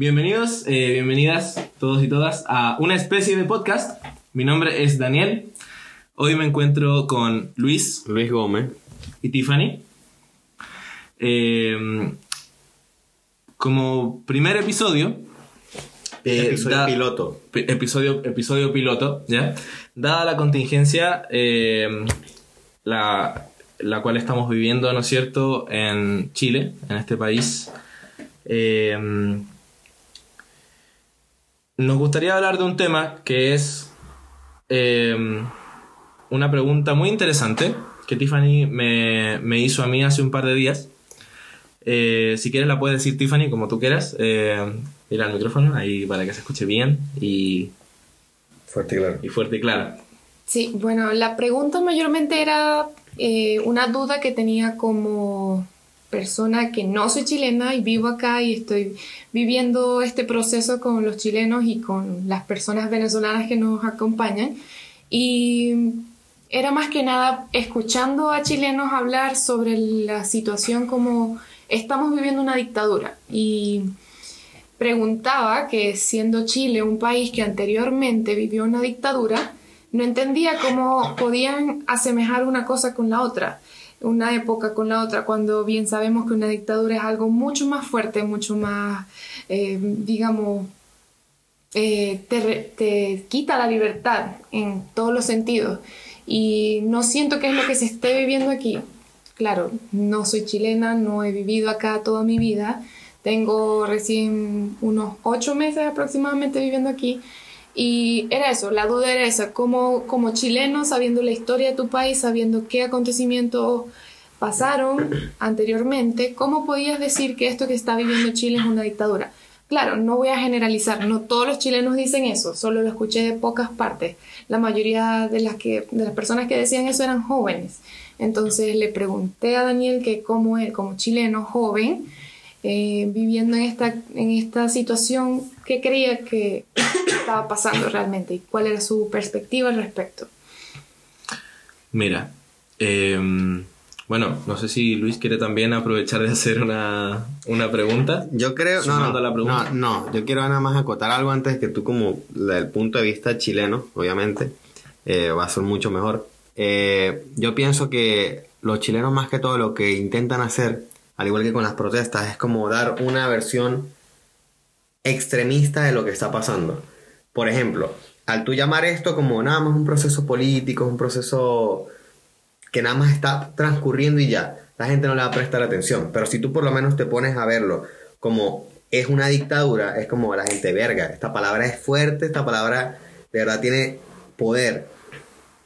Bienvenidos, eh, bienvenidas todos y todas a una especie de podcast. Mi nombre es Daniel. Hoy me encuentro con Luis Luis Gómez. y Tiffany. Eh, como primer episodio, eh, Episodio da- piloto. pi- episodio, episodio piloto, ¿ya? Dada la contingencia, eh, la, la cual estamos viviendo, ¿no es cierto?, en Chile, en este país. eh, nos gustaría hablar de un tema que es eh, una pregunta muy interesante que Tiffany me, me hizo a mí hace un par de días. Eh, si quieres la puedes decir Tiffany como tú quieras. Eh, mira el micrófono ahí para que se escuche bien y, Fuerte y claro. y fuerte y claro. Sí, bueno, la pregunta mayormente era eh, una duda que tenía como persona que no soy chilena y vivo acá y estoy viviendo este proceso con los chilenos y con las personas venezolanas que nos acompañan. Y era más que nada escuchando a chilenos hablar sobre la situación como estamos viviendo una dictadura. Y preguntaba que siendo Chile un país que anteriormente vivió una dictadura, no entendía cómo podían asemejar una cosa con la otra, una época con la otra, cuando bien sabemos que una dictadura es algo mucho más fuerte, mucho más, eh, digamos, eh, te, te quita la libertad en todos los sentidos. Y no siento que es lo que se esté viviendo aquí. Claro, no soy chilena, no he vivido acá toda mi vida. Tengo recién unos ocho meses aproximadamente viviendo aquí. Y era eso, la duda era esa, como, como chileno, sabiendo la historia de tu país, sabiendo qué acontecimientos pasaron anteriormente, ¿cómo podías decir que esto que está viviendo Chile es una dictadura? Claro, no voy a generalizar, no todos los chilenos dicen eso, solo lo escuché de pocas partes. La mayoría de las, que, de las personas que decían eso eran jóvenes. Entonces le pregunté a Daniel que como él, como chileno joven, eh, viviendo en esta, en esta situación, ¿qué creía que estaba pasando realmente y cuál era su perspectiva al respecto? Mira, eh, bueno, no sé si Luis quiere también aprovechar de hacer una, una pregunta. Yo creo. No, no, la pregunta. no, no. Yo quiero nada más acotar algo antes que tú, como desde el punto de vista chileno, obviamente, eh, va a ser mucho mejor. Eh, yo pienso que los chilenos, más que todo, lo que intentan hacer, al igual que con las protestas, es como dar una versión extremista de lo que está pasando. Por ejemplo, al tú llamar esto como nada más un proceso político, un proceso que nada más está transcurriendo y ya, la gente no le va a prestar atención. Pero si tú por lo menos te pones a verlo como es una dictadura, es como la gente verga. Esta palabra es fuerte, esta palabra de verdad tiene poder.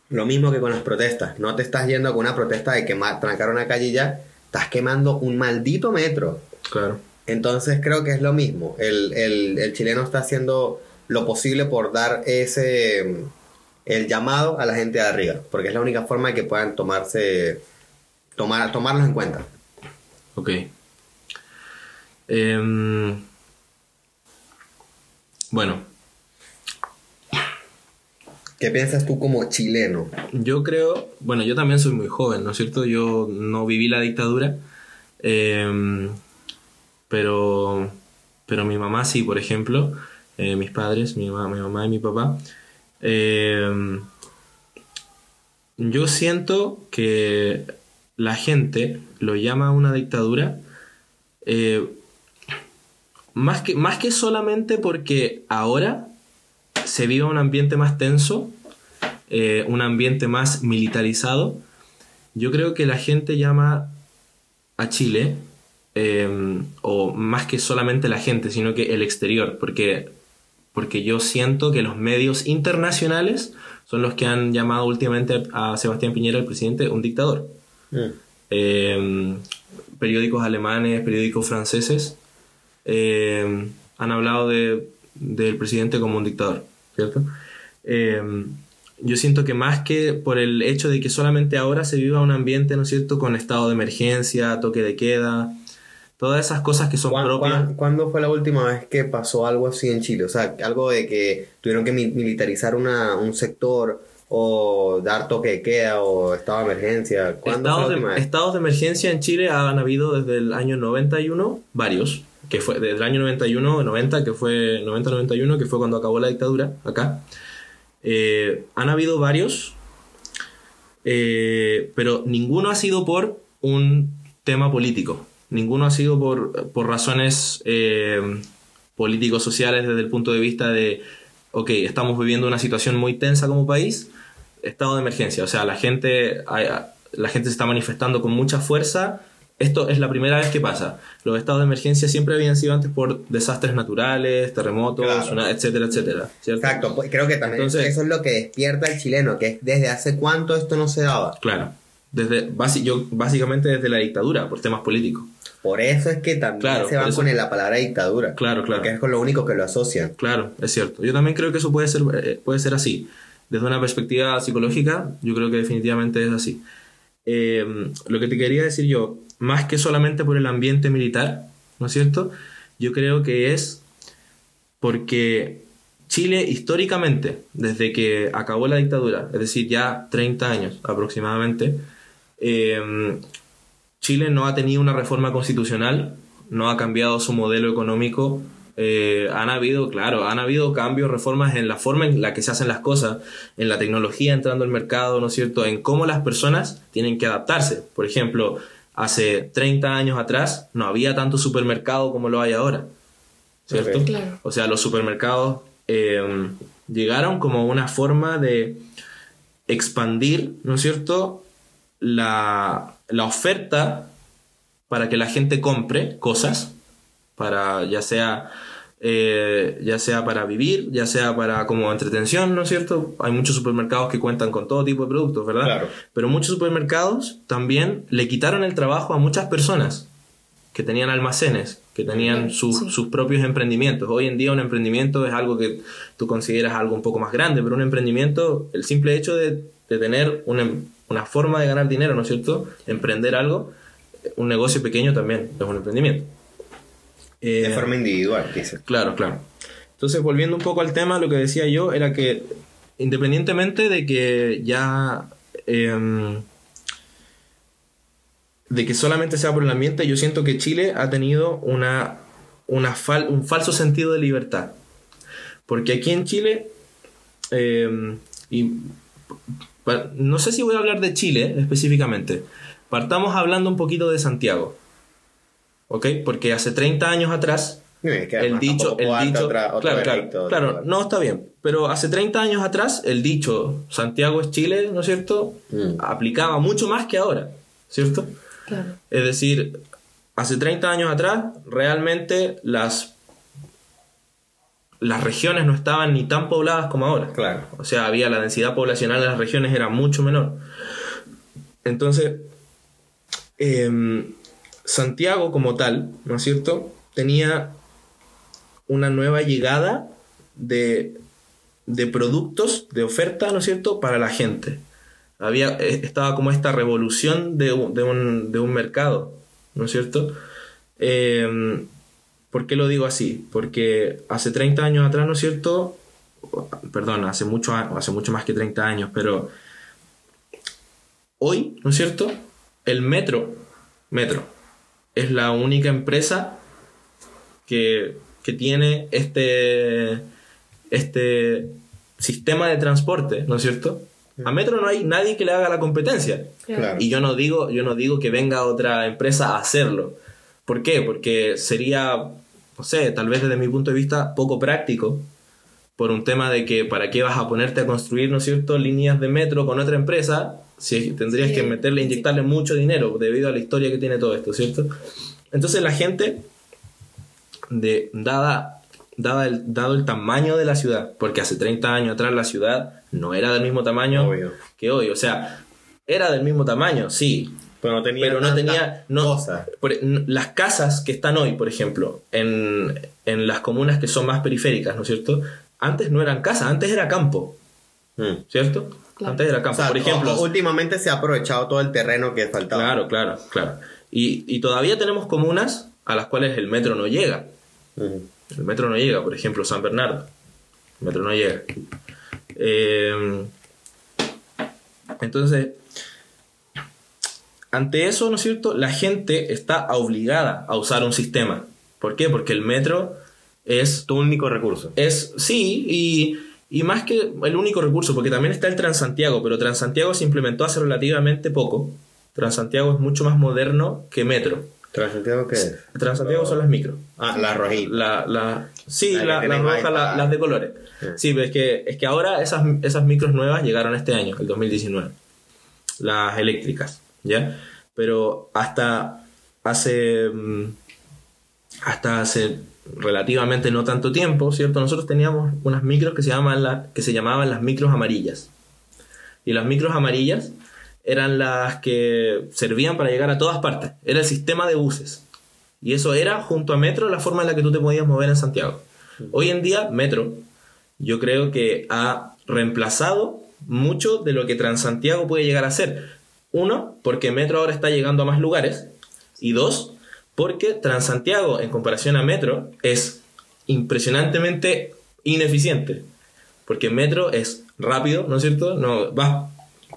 Lo mismo que con las protestas. No te estás yendo con una protesta de quemar, trancar una calle y ya. Estás quemando un maldito metro. Claro. Entonces creo que es lo mismo. El, el- el chileno está haciendo lo posible por dar ese el llamado a la gente de arriba, porque es la única forma de que puedan tomarse tomar tomarlos en cuenta. Ok. Em, bueno, ¿Qué piensas tú como chileno? yo creo, bueno, yo también soy muy joven, ¿no es cierto? Yo no viví la dictadura, em, pero, pero mi mamá sí, por ejemplo, eh, mis padres, mi, ma- mi mamá y mi papá. em, yo siento que la gente lo llama una dictadura eh, más, que, más que solamente porque ahora se vive un ambiente más tenso, eh, un ambiente más militarizado, yo creo que la gente llama a Chile, eh, o más que solamente la gente, sino que el exterior, porque, porque yo siento que los medios internacionales son los que han llamado últimamente a Sebastián Piñera, el presidente, un dictador. Mm. Eh, periódicos alemanes, periódicos franceses, eh, han hablado de, del presidente como un dictador, ¿cierto? Eh, yo siento que más que por el hecho de que solamente ahora se viva un ambiente, ¿no es cierto?, con estado de emergencia, toque de queda, todas esas cosas que son ¿Cuán- propias. cuán- ¿Cuándo fue la última vez que pasó algo así en Chile? O sea, algo de que tuvieron que mi- militarizar una, un sector o dar toque de queda o estado de emergencia. ¿Cuándo fue la Estados última de, vez? estados de emergencia en Chile han habido desde el año 91 varios. Que fue desde el año 91, 90, que fue 90-91, que fue cuando acabó la dictadura acá, eh, han habido varios, eh, pero ninguno ha sido por un tema político, ninguno ha sido por, por razones eh, políticos sociales desde el punto de vista de, ok, estamos viviendo una situación muy tensa como país, estado de emergencia, o sea, la gente, la gente se está manifestando con mucha fuerza esto es la primera vez que pasa. Los estados de emergencia siempre habían sido antes por desastres naturales, terremotos, etcétera, etcétera. Exacto, pues, creo que también eso es lo que despierta al chileno, que es desde hace cuánto esto no se daba. Claro, desde, yo, básicamente desde la dictadura, por temas políticos. Por eso es que también se van con la palabra dictadura. Claro, claro. Porque es con lo único que lo asocian. Claro, es cierto. Yo también creo que eso puede ser, eh, puede ser así. Desde una perspectiva psicológica, yo creo que definitivamente es así. Eh, lo que te quería decir yo más que solamente por el ambiente militar, ¿no es cierto? Yo creo que es porque Chile históricamente, desde que acabó la dictadura, es decir, ya 30 años aproximadamente, em, Chile no ha tenido una reforma constitucional, no ha cambiado su modelo económico, eh, han habido, claro, han habido cambios, reformas en la forma en la que se hacen las cosas, en la tecnología entrando al mercado, ¿no es cierto?, en cómo las personas tienen que adaptarse. Por ejemplo, hace 30 años atrás no había tanto supermercado como lo hay ahora. ¿Cierto? O sea, los supermercados eh, llegaron como una forma de expandir, ¿no es cierto?, la, la oferta para que la gente compre cosas, para ya sea eh, ya sea para vivir, ya sea para como entretención, ¿no es cierto? Hay muchos supermercados que cuentan con todo tipo de productos, ¿verdad? Claro. Pero muchos supermercados también le quitaron el trabajo a muchas personas que tenían almacenes, que tenían sus propios emprendimientos. Hoy en día un emprendimiento es algo que tú consideras algo un poco más grande, pero un emprendimiento, el simple hecho de, tener una, una forma de ganar dinero, ¿no es cierto? Emprender algo, un negocio pequeño también es un emprendimiento de eh, forma individual, dice. Claro, claro. Entonces, volviendo un poco al tema, lo que decía yo era que independientemente de que ya... Em, de que solamente sea por el ambiente, yo siento que Chile ha tenido una, una un falso sentido de libertad. Porque aquí en Chile, em, y no sé si voy a hablar de Chile específicamente, partamos hablando un poquito de Santiago. ¿Ok? Porque hace 30 años atrás, el dicho, el dicho, claro, claro, claro, no está bien, pero hace 30 años atrás el dicho Santiago es Chile, ¿no es cierto? Mm. Aplicaba mucho más que ahora, ¿cierto? Claro. Es decir, hace 30 años atrás realmente las las regiones no estaban ni tan pobladas como ahora. Claro. O sea, había la densidad poblacional de las regiones era mucho menor. Entonces, eh, Santiago como tal, ¿no es cierto? Tenía una nueva llegada de, productos, de oferta, ¿no es cierto?, para la gente. Había, eh, estaba como esta revolución de, un, mercado, ¿no es cierto? Em, ¿Por qué lo digo así? Porque hace 30 años atrás, ¿no es cierto? Perdón, hace mucho, hace mucho más que 30 años, pero hoy, ¿no es cierto? El metro, metro, es la única empresa que, tiene este, este sistema de transporte, ¿no es cierto? A Metro no hay nadie que le haga la competencia. Y yo no digo, yo no digo que venga otra empresa a hacerlo. ¿Por qué? Porque sería, no sé, tal vez desde mi punto de vista poco práctico por un tema de que para qué vas a ponerte a construir, ¿no es cierto?, líneas de metro con otra empresa si tendrías que meterle, inyectarle mucho dinero debido a la historia que tiene todo esto, ¿cierto? Entonces la gente, de, dada, dada el, dado el tamaño de la ciudad, porque hace 30 años atrás la ciudad no era del mismo tamaño que hoy, o sea, era del mismo tamaño, sí, pero no tenía, pero no tenía no, las casas que están hoy, por ejemplo, en, en, las comunas que son más periféricas, ¿no es cierto? Antes no eran casas, antes era campo, mm. Antes era campo. Por ejemplo, últimamente se ha aprovechado todo el terreno que faltaba. Claro, claro, claro. Y, todavía tenemos comunas a las cuales el metro no llega. El metro no llega, por ejemplo, San Bernardo. El metro no llega. Eh, entonces, ante eso, ¿no es cierto? La gente está obligada a usar un sistema. ¿Por qué? Porque el metro es Tu único recurso. es, sí, y, y más que el único recurso, porque también está el Transantiago, pero Transantiago se implementó hace relativamente poco. Transantiago es mucho más moderno que Metro. ¿Transantiago qué es? Transantiago son las micro. Ah, la rojita. La, la, sí, La que la, las rojas, las de colores. Sí. Sí, pero es que, es que ahora esas, esas micros nuevas llegaron este año, el 2019. Las eléctricas, ¿ya? Pero hasta hace. mm, Hasta hace relativamente no tanto tiempo, ¿cierto? Nosotros teníamos unas micros que se, llaman la- que se llamaban las micros amarillas. Y las micros amarillas eran las que servían para llegar a todas partes. Era el sistema de buses. Y eso era, junto a Metro, la forma en la que tú te podías mover en Santiago. Hoy en día, Metro, yo creo que ha reemplazado mucho de lo que Transantiago puede llegar a ser. Uno, porque Metro ahora está llegando a más lugares. Y dos, porque Transantiago, en comparación a Metro, es impresionantemente ineficiente. Porque Metro es rápido, ¿no es cierto? No, vas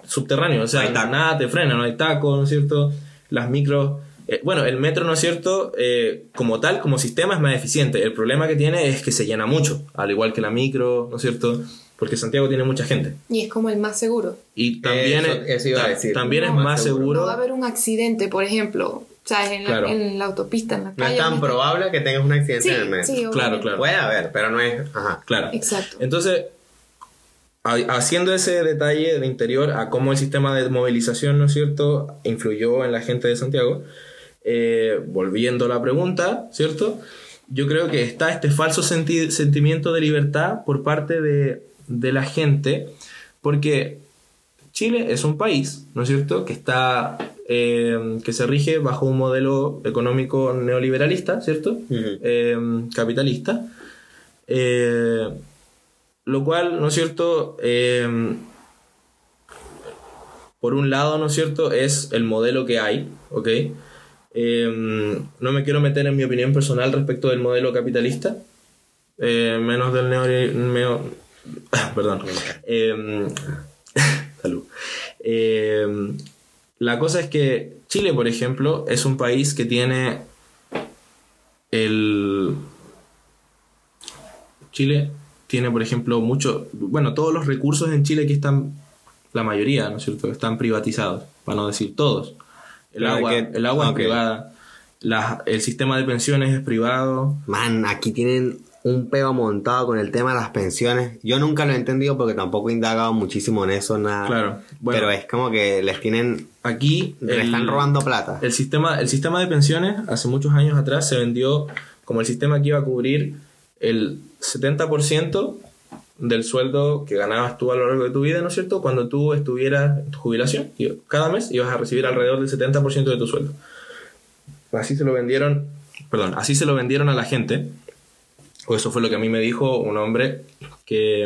subterráneo, o sea, No hay taco. nada te frena, no hay taco, ¿no es cierto? Las micros... eh, bueno, el metro, ¿no es cierto? Eh, como tal, como sistema es más eficiente. El problema que tiene es que se llena mucho, al igual que la micro, ¿no es cierto? Porque Santiago tiene mucha gente. Y es como el más seguro. Y también, Eso- es, eso iba a ta- decir. también es No, más seguro. seguro. No va a haber un accidente, por ejemplo, ¿sabes? En la, en la autopista, en la No calle. es tan probable que tengas un accidente Sí, en el metro. sí, Claro, claro. Puede haber, pero no es. Ajá. Claro. Exacto. Entonces, ha- haciendo ese detalle de interior a cómo el sistema de movilización, ¿no es cierto?, influyó en la gente de Santiago, eh, volviendo a la pregunta, ¿cierto? Yo creo que está este falso senti- sentimiento de libertad por parte de, de la gente, porque Chile es un país, ¿no es cierto?, que está, eh, que se rige bajo un modelo económico neoliberalista, ¿cierto? Eh, capitalista. Eh, lo cual, ¿no es cierto? Eh, por un lado, ¿no es cierto? Es el modelo que hay, ¿ok? No me quiero meter en mi opinión personal respecto del modelo capitalista, eh, menos del neo... neo- perdón. Salud. La cosa es que Chile, por ejemplo, es un país que tiene el... Chile tiene, por ejemplo, mucho... Bueno, todos los recursos en Chile que están, la mayoría, ¿no es cierto?, están privatizados, para no decir todos. El Claro, agua, que- el agua privada, la- el sistema de pensiones es privado. Man, aquí tienen un pego montado con el tema de las pensiones. Yo nunca lo he entendido porque tampoco he indagado muchísimo en eso, nada. Claro, bueno. Pero es como que les tienen. Aquí... Le están robando plata. El sistema, el sistema de pensiones hace muchos años atrás se vendió como el sistema que iba a cubrir el 70% del sueldo que ganabas tú a lo largo de tu vida, ¿no es cierto? Cuando tú estuvieras en tu jubilación, cada mes ibas a recibir alrededor del 70% de tu sueldo. Así se lo vendieron, perdón, así se lo vendieron a la gente. O eso fue lo que a mí me dijo un hombre que...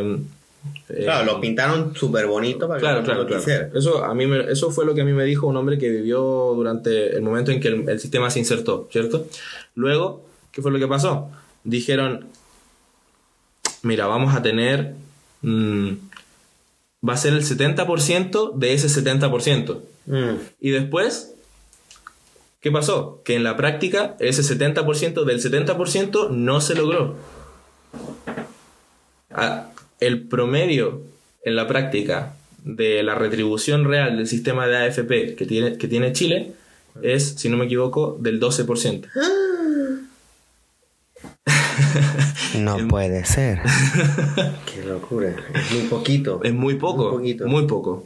eh, Claro, lo pintaron súper bonito para que Claro, el claro, claro. quisiera. Eso, a mí me- eso fue lo que a mí me dijo un hombre que vivió durante el momento en que el, el sistema se insertó, ¿cierto? Luego, ¿qué fue lo que pasó? Dijeron, mira, vamos a tener... mm, va a ser el 70% de ese 70%. Mm. Y después, ¿qué pasó? Que en la práctica ese 70% del 70% no se logró. Ah, El promedio en la práctica de la retribución real del sistema de AFP que tiene, que tiene Chile es, si no me equivoco, del 12%. No puede ser. Qué locura. Es muy poquito. Es muy poco. Muy poquito. Muy poco.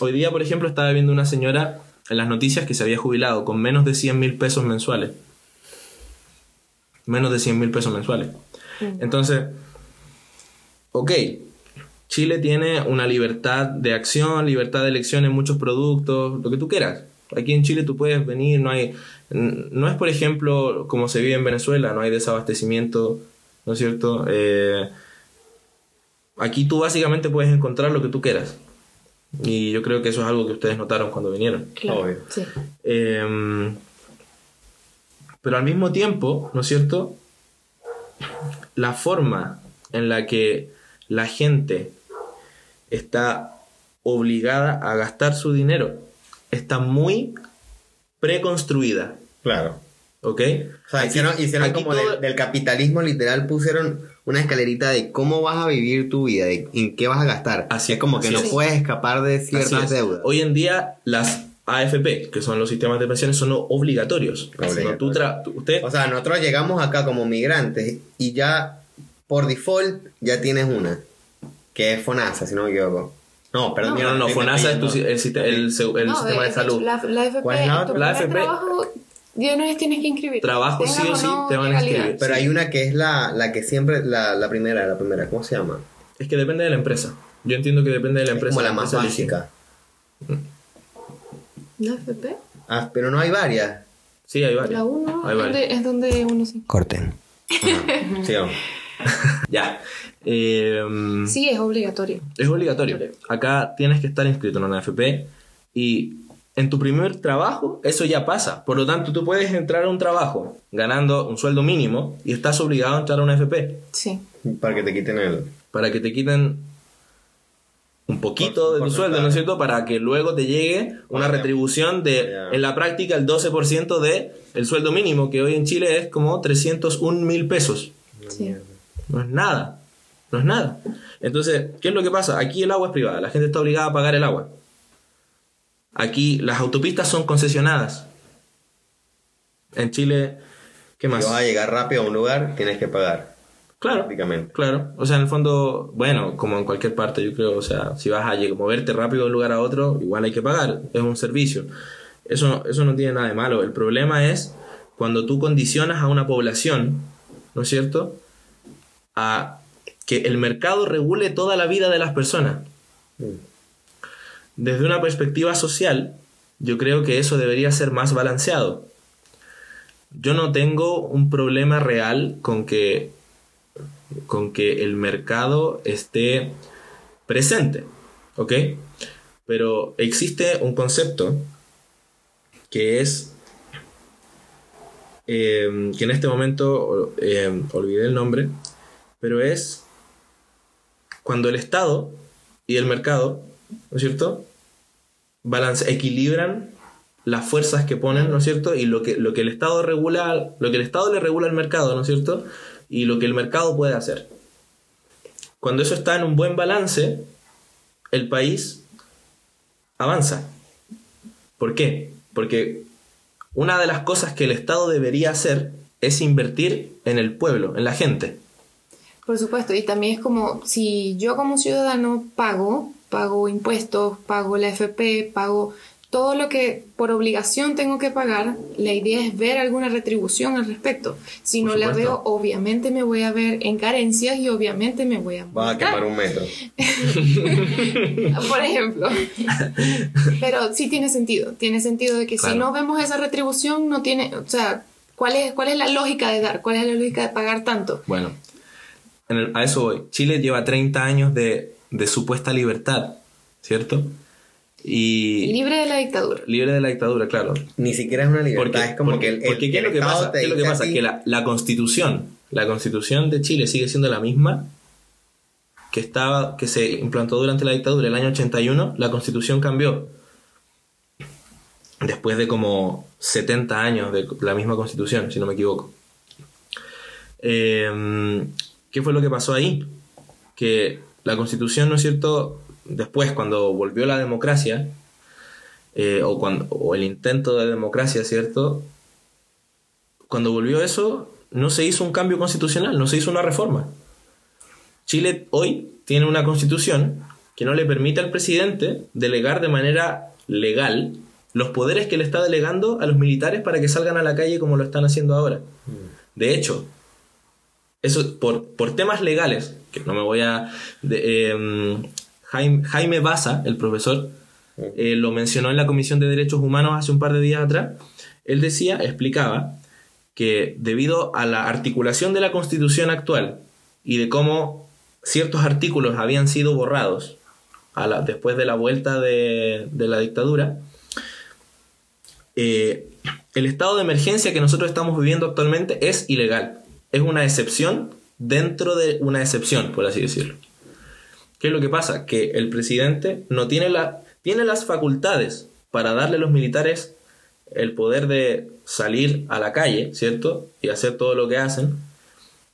Hoy día, por ejemplo, estaba viendo una señora en las noticias que se había jubilado con menos de 100 mil pesos mensuales. Menos de 100 mil pesos mensuales. Entonces, ok, Chile tiene una libertad de acción, libertad de elección en muchos productos, lo que tú quieras. Aquí en Chile tú puedes venir, no hay, no es por ejemplo como se vive en Venezuela, no hay desabastecimiento, ¿no es cierto? Eh, aquí tú básicamente puedes encontrar lo que tú quieras. Y yo creo que eso es algo que ustedes notaron cuando vinieron. Claro, Obvio. sí. Eh, pero al mismo tiempo, ¿no es cierto? La forma en la que la gente está obligada a gastar su dinero está muy preconstruida. Claro. ¿Ok? O sea, Aquí- hicieron, hicieron aquí como todo- del capitalismo literal, pusieron una escalerita de cómo vas a vivir tu vida, de en qué vas a gastar. Así- es como que así no es. puedes escapar de ciertas es. deudas. Hoy en día las AFP, que son los sistemas de pensiones, son obligatorios. Obligatorios. No, tú tra- tú- usted, O sea, nosotros llegamos acá como migrantes y ya por default ya tienes una, que es FONASA, si no me equivoco. No, perdón. no, no, no, FONASA es tu el, siste- el se- el No, sistema de salud. La, la AFP, ¿Cuál es la en otra? tu La primer De una vez tienes que inscribir. Trabajo sí o sí te van a inscribir. Pero hay una que es la, la que siempre, la, la primera, la primera, ¿cómo se llama? Es que depende de la empresa. Yo entiendo que depende de la Es empresa. como la más empresa elige. básica. ¿La AFP? Ah, pero no hay varias. Sí, hay varias. La 1 Hay es, donde- es donde uno se... Corten. sí, vamos. Ya. Eh, Sí, es obligatorio. Es obligatorio. Acá tienes que estar inscrito en una AFP y en tu primer trabajo eso ya pasa. Por lo tanto, tú puedes entrar a un trabajo ganando un sueldo mínimo y estás obligado a entrar a una AFP Sí. Para que te quiten el... para que te quiten un poquito Por- de tu sueldo, ¿no es cierto? Para que luego te llegue una retribución de, Ya. en la práctica, el 12% de el sueldo mínimo, que hoy en Chile es como 301 mil pesos. sí. No es nada. No es nada. Entonces, ¿qué es lo que pasa? Aquí el agua es privada. La gente está obligada a pagar el agua. Aquí las autopistas son concesionadas. En Chile, ¿qué más? Si vas a llegar rápido a un lugar, tienes que pagar, Claro, prácticamente. claro. O sea, en el fondo, bueno, como en cualquier parte, yo creo, o sea, si vas a moverte rápido de un lugar a otro, igual hay que pagar. Es un servicio. Eso, eso no tiene nada de malo. El problema es cuando tú condicionas a una población, ¿no es cierto? A que el mercado regule toda la vida de las personas. Desde una perspectiva social, yo creo que eso debería ser más balanceado. Yo no tengo un problema real con que, con que el mercado esté presente, ¿ok? Pero existe un concepto que es, eh, que en este momento eh, olvidé el nombre, pero es cuando el Estado y el mercado, ¿no es cierto? Balance, equilibran las fuerzas que ponen, ¿no es cierto? Y lo que, lo que el Estado regula, lo que el Estado le regula al mercado, ¿no es cierto? Y lo que el mercado puede hacer. Cuando eso está en un buen balance, el país avanza. ¿Por qué? Porque una de las cosas que el Estado debería hacer es invertir en el pueblo, en la gente. Por supuesto, y también es como si yo como ciudadano pago, pago impuestos, pago la FP, pago todo lo que por obligación tengo que pagar, la idea es ver alguna retribución al respecto. Si Por no la veo, obviamente me voy a ver en carencias y obviamente me voy a Vas a quemar un metro. por ejemplo. Pero sí tiene sentido, tiene sentido de que Claro. si no vemos esa retribución, no tiene, o sea, ¿cuál es, cuál es la lógica de dar? ¿Cuál es la lógica de pagar tanto? Bueno, en el- a eso voy. Chile lleva 30 años de, de supuesta libertad, ¿cierto? Y Libre de la dictadura. libre de la dictadura, claro. Ni siquiera es una libertad, Porque, es como porque- que el, ¿qué es lo que pasa? te ¿Qué es lo que pasa? la, la constitución, la constitución de Chile sigue siendo la misma que estaba, que se implantó durante la dictadura el año 81, la constitución cambió. Después de como 70 años de la misma constitución, si no me equivoco. Eh, ¿Qué fue lo que pasó ahí? Que la constitución, ¿no es cierto? Después, cuando volvió la democracia, eh, o, cuando, o el intento de democracia, ¿cierto? Cuando volvió eso, no se hizo un cambio constitucional, no se hizo una reforma. Chile hoy tiene una constitución que no le permite al presidente delegar de manera legal los poderes que le está delegando a los militares para que salgan a la calle como lo están haciendo ahora. De hecho, eso por, por temas legales, que no me voy a... de- em, Jaime, Jaime Baza, el profesor, eh, lo mencionó en la Comisión de Derechos Humanos hace un par de días atrás. Él decía, explicaba, que debido a la articulación de la Constitución actual y de cómo ciertos artículos habían sido borrados a la- después de la vuelta de, de la dictadura, eh, el estado de emergencia que nosotros estamos viviendo actualmente es ilegal. Es una excepción dentro de una excepción, por así decirlo. ¿Qué es lo que pasa? Que el presidente no tiene, la, tiene las facultades para darle a los militares el poder de salir a la calle, ¿cierto? Y hacer todo lo que hacen,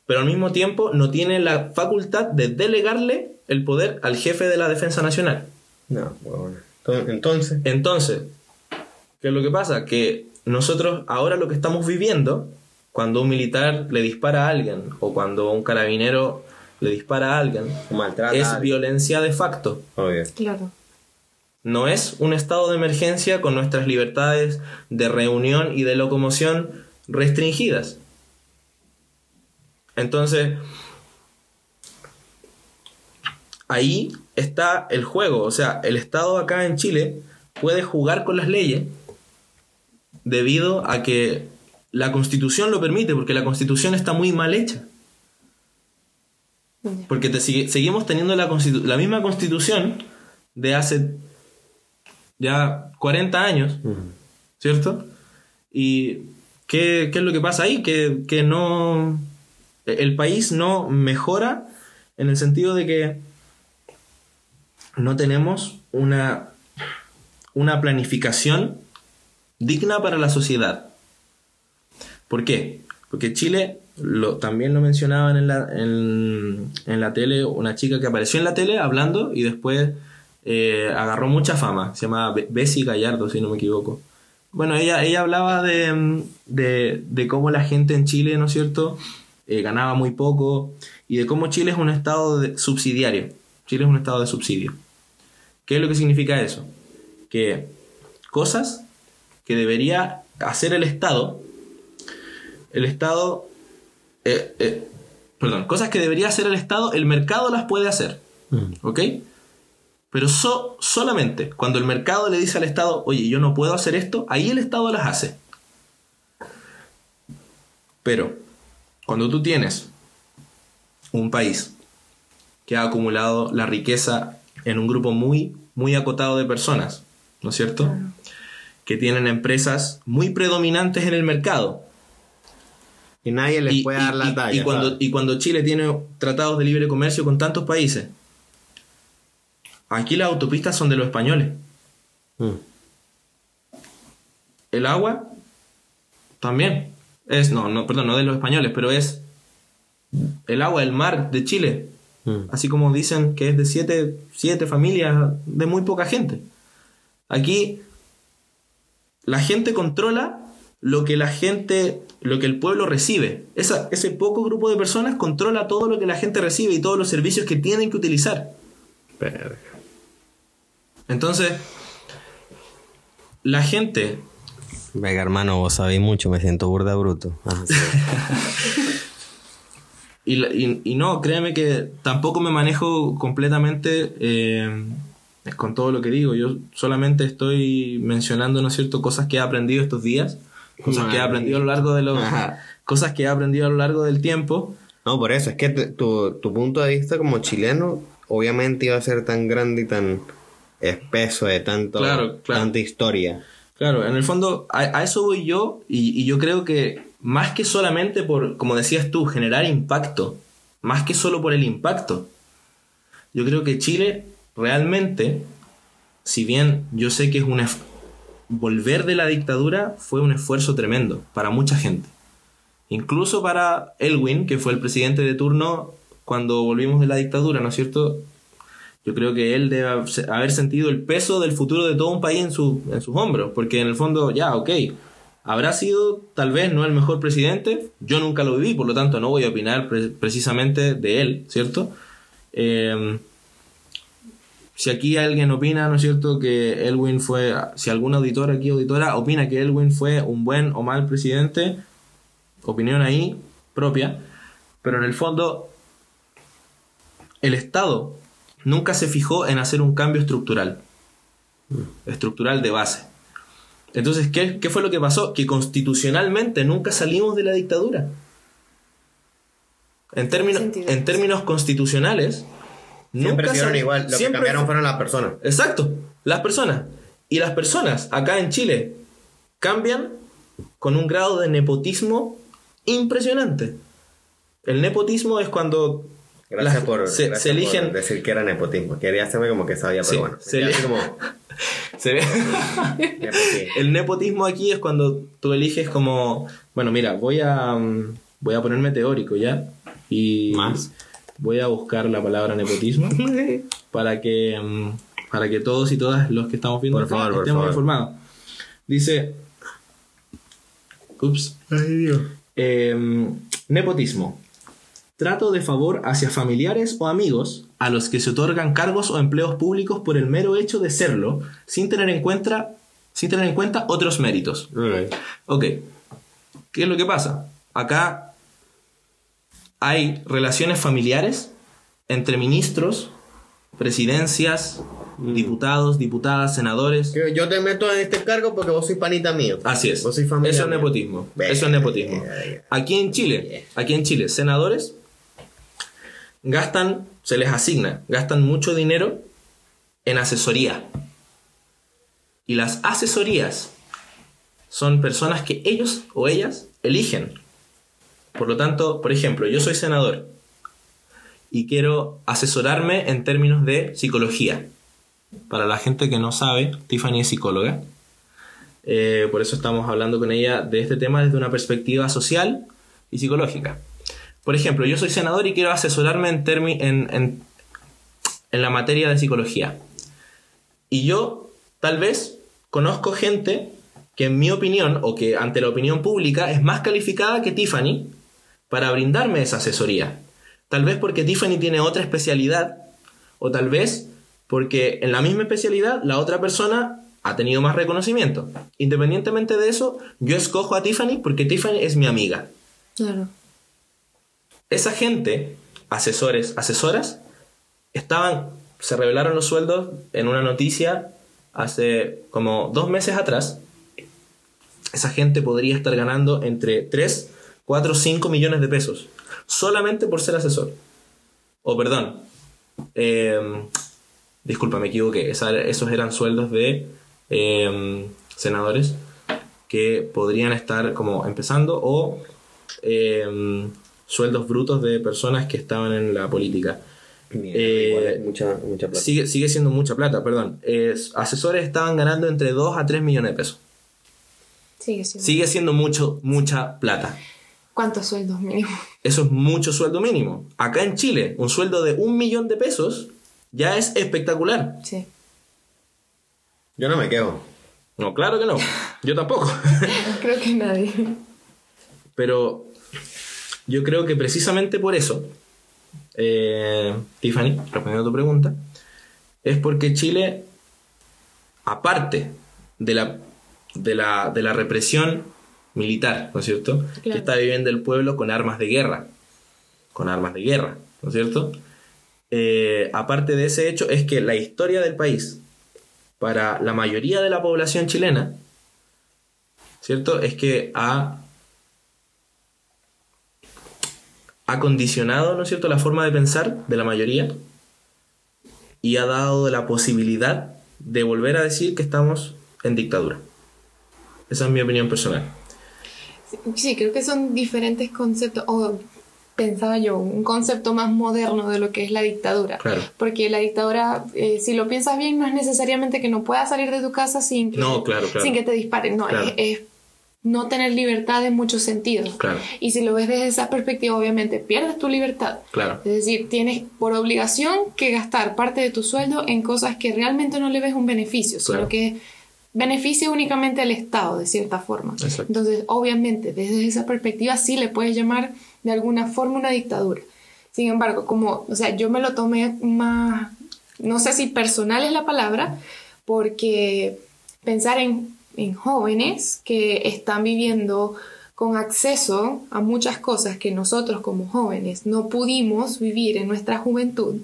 pero al mismo tiempo no tienen la facultad de delegarle el poder al jefe de la Defensa Nacional. No, bueno. Entonces, Entonces, ¿qué es lo que pasa? Que nosotros ahora lo que estamos viviendo, cuando un militar le dispara a alguien o cuando un carabinero le dispara a alguien, maltrata. es a alguien. violencia de facto. Obvio. Claro. No es un estado de emergencia con nuestras libertades de reunión y de locomoción restringidas. Entonces, ahí está el juego. O sea, el Estado acá en Chile puede jugar con las leyes debido a que la constitución lo permite, porque la constitución está muy mal hecha. Porque te sigue- seguimos teniendo la, constitu- la misma constitución de hace ya 40 años, ¿cierto? ¿Y qué, qué es lo que pasa ahí? Que, que no... El país no mejora en el sentido de que no tenemos una, una planificación digna para la sociedad. ¿Por qué? Porque Chile, también lo mencionaban en la, en, la tele, una chica que apareció en la tele hablando y después eh, agarró mucha fama, se llamaba Be- Bessie Gallardo, si no me equivoco. Bueno, ella, ella hablaba de, de, cómo la gente en Chile, ¿no es cierto?, Eh, ganaba muy poco y de cómo Chile es un estado subsidiario. Chile es un estado de subsidio. ¿Qué es lo que significa eso? Que cosas que debería hacer el Estado, el Estado, eh, eh, perdón, cosas que debería hacer el Estado, el mercado las puede hacer, ¿ok? Pero so- solamente cuando el mercado le dice al Estado, oye, yo no puedo hacer esto, ahí el Estado las hace. Pero cuando tú tienes un país que ha acumulado la riqueza en un grupo muy, muy acotado de personas, ¿no es cierto? Que tienen empresas muy predominantes en el mercado. Y nadie les Y, puede y- dar la y- talla. y cuando, ¿sabes? y cuando Chile tiene tratados de libre comercio con tantos países, aquí las autopistas son de los españoles. Mm. El agua también es, no, no, perdón, no de los españoles, pero es el agua, el mar de Chile. Mm. Así como dicen que es de siete, siete familias de muy poca gente. Aquí la gente controla lo que la gente, lo que el pueblo recibe. Esa, ese poco grupo de personas controla todo lo que la gente recibe y todos los servicios que tienen que utilizar. Verga. Entonces, la gente Venga, hermano, vos sabéis mucho, me siento burda bruto. Ah, sí. Y, la- y- y no, créeme que tampoco me manejo completamente eh, con todo lo que digo. Yo solamente estoy mencionando, ¿no es cierto?, cosas que he aprendido estos días, cosas que he aprendido a lo largo de los, Ajá. cosas que he aprendido a lo largo del tiempo. No, por eso, es que tu, tu punto de vista como chileno obviamente iba a ser tan grande y tan espeso de tanto, Claro, claro. tanta historia. Claro, en el fondo a, a eso voy yo y, y yo creo que más que solamente por, como decías tú, generar impacto, más que solo por el impacto, yo creo que Chile realmente, si bien yo sé que es un ef- volver de la dictadura fue un esfuerzo tremendo para mucha gente. Incluso para Elwin, que fue el presidente de turno cuando volvimos de la dictadura, ¿no es cierto? Yo creo que él debe haber sentido el peso del futuro de todo un país en, su- en sus hombros, porque en el fondo, ya, ok, habrá sido tal vez no el mejor presidente, yo nunca lo viví, por lo tanto no voy a opinar pre- precisamente de él, ¿cierto? Eh, si aquí alguien opina, ¿no es cierto?, que Elwin fue, si algún auditor aquí, auditora, opina que Elwin fue un buen o mal presidente, opinión ahí propia, pero en el fondo el Estado nunca se fijó en hacer un cambio estructural, estructural de base. Entonces, ¿qué, qué fue lo que pasó? Que constitucionalmente nunca salimos de la dictadura. En, términos, en términos constitucionales, Siempre sal- igual, lo siempre que cambiaron fu- fueron las personas. Exacto, las personas. Y las personas acá en Chile cambian con un grado de nepotismo impresionante. El nepotismo es cuando Gracias las- por, se, gracias se eligen por decir que era nepotismo. Quería hacerme como que sabía, pero Sí, bueno. se como, Se ve. el nepotismo aquí es cuando tú eliges como, bueno, mira, voy a mm, voy a ponerme teórico ya y Más. Voy a buscar la palabra nepotismo para que mm, para que todos y todas los que estamos viendo Por favor, por estemos favor. informados. Dice Ups. Em, nepotismo. Trato de favor hacia familiares o amigos a los que se otorgan cargos o empleos públicos por el mero hecho de serlo, sin tener en cuenta, sin tener en cuenta otros méritos. Ok. Ok. ¿Qué es lo que pasa? Acá hay relaciones familiares entre ministros, presidencias, diputados, diputadas, senadores. Yo te meto en este cargo porque vos sois panita mío. Así es. Vos sois familia Eso es mía. nepotismo. Eso es nepotismo. Aquí en Chile, aquí en Chile, senadores gastan, se les asigna, gastan mucho dinero en asesoría. Y las asesorías son personas que ellos o ellas eligen. Por lo tanto, por ejemplo, yo soy senador y quiero asesorarme en términos de psicología. Para la gente que no sabe, Tiffany es psicóloga. Eh, por eso estamos hablando con ella de este tema desde una perspectiva social y psicológica. Por ejemplo, yo soy senador y quiero asesorarme en, en, en- en la materia de psicología. Y yo, tal vez, conozco gente que en mi opinión, o que ante la opinión pública, es más calificada que Tiffany para brindarme esa asesoría. Tal vez porque Tiffany tiene otra especialidad, o tal vez porque en la misma especialidad la otra persona ha tenido más reconocimiento. Independientemente de eso, yo escojo a Tiffany porque Tiffany es mi amiga. Claro. Esa gente, asesores, asesoras, estaban, se revelaron los sueldos en una noticia hace como dos meses atrás. Esa gente podría estar ganando entre 3, 4, 5 millones de pesos solamente por ser asesor. O perdón, eh, disculpa, me equivoqué. Esa- esos eran sueldos de eh, senadores que podrían estar como empezando o eh, sueldos brutos de personas que estaban en la política. Mierda, Eh, igual mucha, mucha plata. Sigue, sigue siendo mucha plata, perdón. Eh, asesores estaban ganando entre 2 a 3 millones de pesos. Sigue siendo. Sigue siendo mucho, mucha plata. ¿Cuántos sueldos mínimos? Eso es mucho sueldo mínimo. Acá en Chile, un sueldo de un millón de pesos ya es espectacular. Sí. Yo no me quejo. No, claro que no. Yo tampoco. Creo que nadie. Pero yo creo que precisamente por eso, eh, Tiffany, respondiendo a tu pregunta, es porque Chile, aparte de la, de la, de la represión militar, ¿no es cierto? Claro. Que está viviendo el pueblo con armas de guerra, con armas de guerra, ¿no es cierto? Eh, aparte de ese hecho, es que la historia del país, para la mayoría de la población chilena, ¿cierto? Es que ha ha condicionado, ¿no es cierto?, la forma de pensar de la mayoría y ha dado la posibilidad de volver a decir que estamos en dictadura. Esa es mi opinión personal. Sí, creo que son diferentes conceptos. O pensaba yo, un concepto más moderno de lo que es la dictadura. Claro. Porque la dictadura, eh, si lo piensas bien, no es necesariamente que no puedas salir de tu casa sin que, No, claro, claro. sin que te disparen. No, es, es no tener libertad en muchos sentidos. Claro. Y si lo ves desde esa perspectiva, obviamente pierdes tu libertad. Claro. Es decir, tienes por obligación que gastar parte de tu sueldo en cosas que realmente no le ves un beneficio, sino que beneficia únicamente al Estado, de cierta forma. Exacto. Entonces, obviamente, desde esa perspectiva sí le puedes llamar de alguna forma una dictadura. Sin embargo, como, o sea, yo me lo tomé más, no sé si personal es la palabra, porque pensar en, en jóvenes que están viviendo con acceso a muchas cosas que nosotros como jóvenes no pudimos vivir en nuestra juventud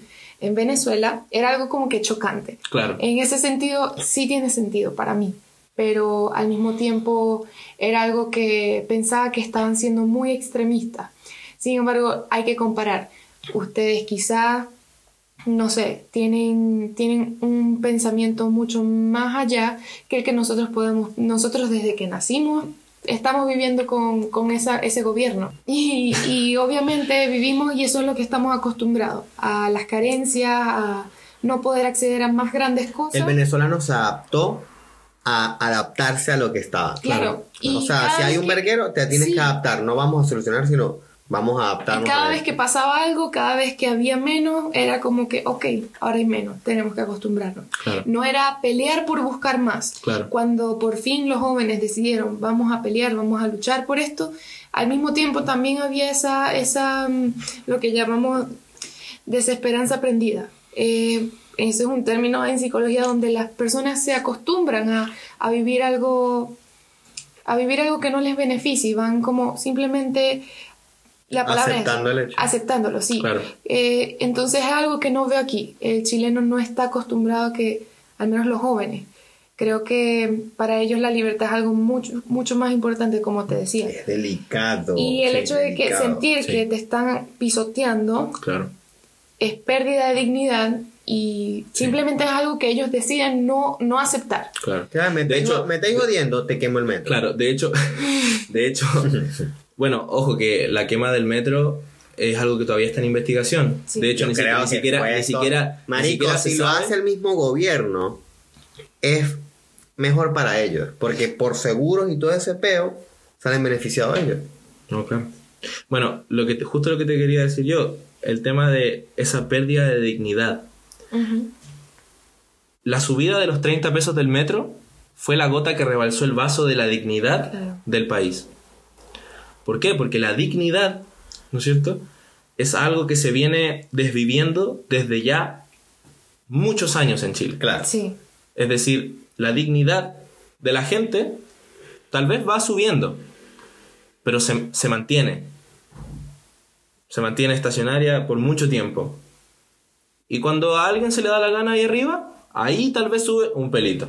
en Venezuela era algo como que chocante. Claro. En ese sentido, sí tiene sentido para mí, pero al mismo tiempo era algo que pensaba que estaban siendo muy extremistas. Sin embargo, hay que comparar. Ustedes quizá, no sé, tienen, tienen un pensamiento mucho más allá que el que nosotros podemos, nosotros desde que nacimos estamos viviendo con, con esa, ese gobierno. Y, y obviamente vivimos y eso es lo que estamos acostumbrados, a las carencias, a no poder acceder a más grandes cosas. El venezolano se adaptó a adaptarse a lo que estaba. Claro. Y o sea, si hay un verguero, te tienes Sí. que adaptar. No vamos a solucionar, sino vamos a Y adaptarnos. cada a vez esto. que pasaba algo, cada vez que había menos, era como que, ok, ahora hay menos, tenemos que acostumbrarnos. Claro. No era pelear por buscar más. Claro. Cuando por fin los jóvenes decidieron, vamos a pelear, vamos a luchar por esto, al mismo tiempo también había esa, esa mm, lo que llamamos desesperanza aprendida. Eh, ese es un término en psicología donde las personas se acostumbran a, a vivir algo a vivir algo que no les beneficia y van como simplemente la palabra es- Aceptando el hecho. aceptándolo sí Claro. Eh, entonces es algo que no veo aquí el chileno no está acostumbrado a que al menos los jóvenes creo que para ellos la libertad es algo mucho mucho más importante como te decía Es delicado. y el sí, hecho de que sentir sí. que te están pisoteando Claro. es pérdida de dignidad y simplemente es algo que ellos deciden no, no aceptar. Claro. Ya, me De hecho- me estáis jodiendo, te quemo el metro. Claro, de hecho, de hecho, bueno, ojo que la quema del metro es algo que todavía está en investigación. Sí. De hecho, ni, creo siquiera, ni siquiera, fue ni siquiera, ni Marico, siquiera se si lo hace el mismo gobierno, es mejor para ellos. Porque por seguros y todo ese peo, salen beneficiados ellos. Ok. Bueno, lo que te- justo lo que te quería decir yo, el tema de esa pérdida de dignidad. La subida de los 30 pesos del metro fue la gota que rebalsó el vaso de la dignidad Claro. del país. ¿Por qué? Porque la dignidad, ¿no es cierto? Es algo que se viene desviviendo desde ya muchos años en Chile. Claro. Sí, Es decir, la dignidad de la gente tal vez va subiendo, pero se, se mantiene. Se mantiene estacionaria por mucho tiempo. Y cuando a alguien se le da la gana ahí arriba, ahí tal vez sube un pelito.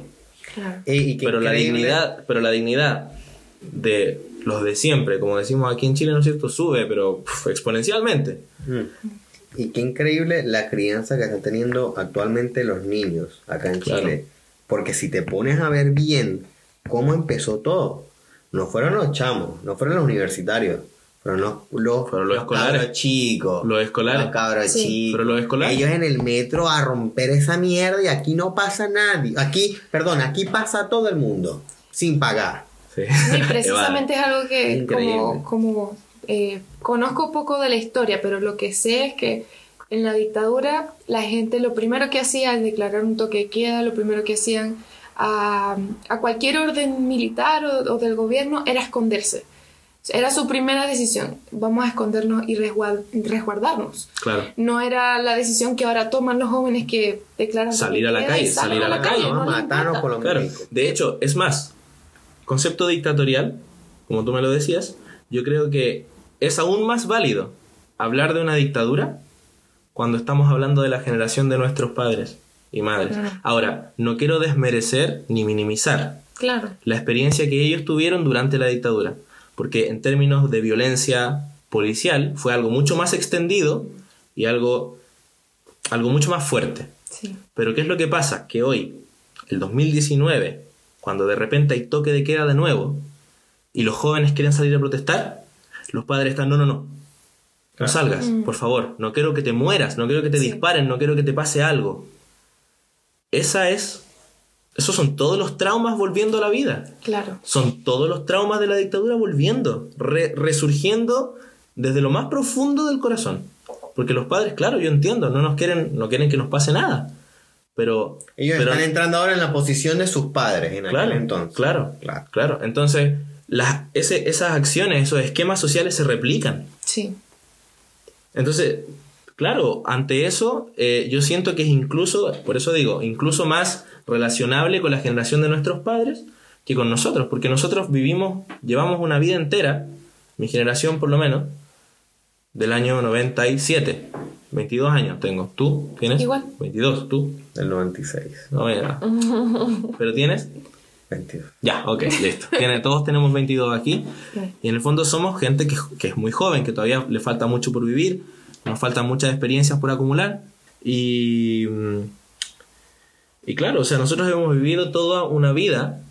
claro. Y, Pero la dignidad, pero la dignidad de los de siempre, como decimos aquí en Chile, ¿no es cierto? Sube, pero puf, exponencialmente. Mm. Y qué increíble la crianza que están teniendo actualmente los niños acá en Claro. Chile. Porque si te pones a ver bien cómo empezó todo, no fueron los chamos, no fueron los universitarios, fueron los, los, Fueron los escolares. cabros chicos. Los escolares. Los cabros Sí. chicos. Fueron los escolares. Ellos en el metro a romper esa mierda y aquí no pasa nadie. Aquí, perdón, aquí pasa todo el mundo sin pagar. Sí. Precisamente es algo que Increíble. como, como eh, conozco poco de la historia, pero lo que sé es que en la dictadura la gente lo primero que hacía al declarar un toque de queda, lo primero que hacían a, a cualquier orden militar o, o del gobierno era esconderse. Era su primera decisión, vamos a escondernos y resguard- resguardarnos. Claro. No era la decisión que ahora toman los jóvenes que declaran Salir a la calle, salir a la calle, Vamos no por los Claro, de hecho, es más, concepto dictatorial, como tú me lo decías, yo creo que es aún más válido hablar de una dictadura cuando estamos hablando de la generación de nuestros padres y madres. Claro. Ahora, no quiero desmerecer ni minimizar Claro, la experiencia que ellos tuvieron durante la dictadura, porque en términos de violencia policial fue algo mucho más extendido y algo, algo mucho más fuerte. sí. Pero ¿qué es lo que pasa? Que hoy, el 2019, cuando de repente hay toque de queda de nuevo y los jóvenes quieren salir a protestar, los padres están, no, no, no, no salgas, por favor, no quiero que te mueras, no quiero que te Sí. disparen, no quiero que te pase algo. Esa es, esos son todos los traumas volviendo a la vida. Claro. Son todos los traumas de la dictadura volviendo, re- resurgiendo desde lo más profundo del corazón. Porque los padres, claro, yo entiendo, no nos quieren, no quieren que nos pase nada. Pero. Ellos pero- están entrando ahora en la posición de sus padres en claro, aquel entonces. Claro, Claro. claro. Entonces, las, ese- esas acciones, esos esquemas sociales se replican. Sí. Entonces, claro, ante eso, eh, yo siento que es incluso, por eso digo, incluso más relacionable con la generación de nuestros padres que con nosotros, porque nosotros vivimos, llevamos una vida entera, mi generación por lo menos, del año 97, 22 años tengo. ¿Tú tienes? Igual. 22, ¿tú? Del 96. No, mira. ¿Pero tienes? 22. Ya, ok, listo. Tiene, todos tenemos 22 aquí. Y en el fondo somos gente que, que es muy joven, que todavía le falta mucho por vivir, nos faltan muchas experiencias por acumular. Y, mm, y claro, o sea, nosotros hemos vivido toda una vida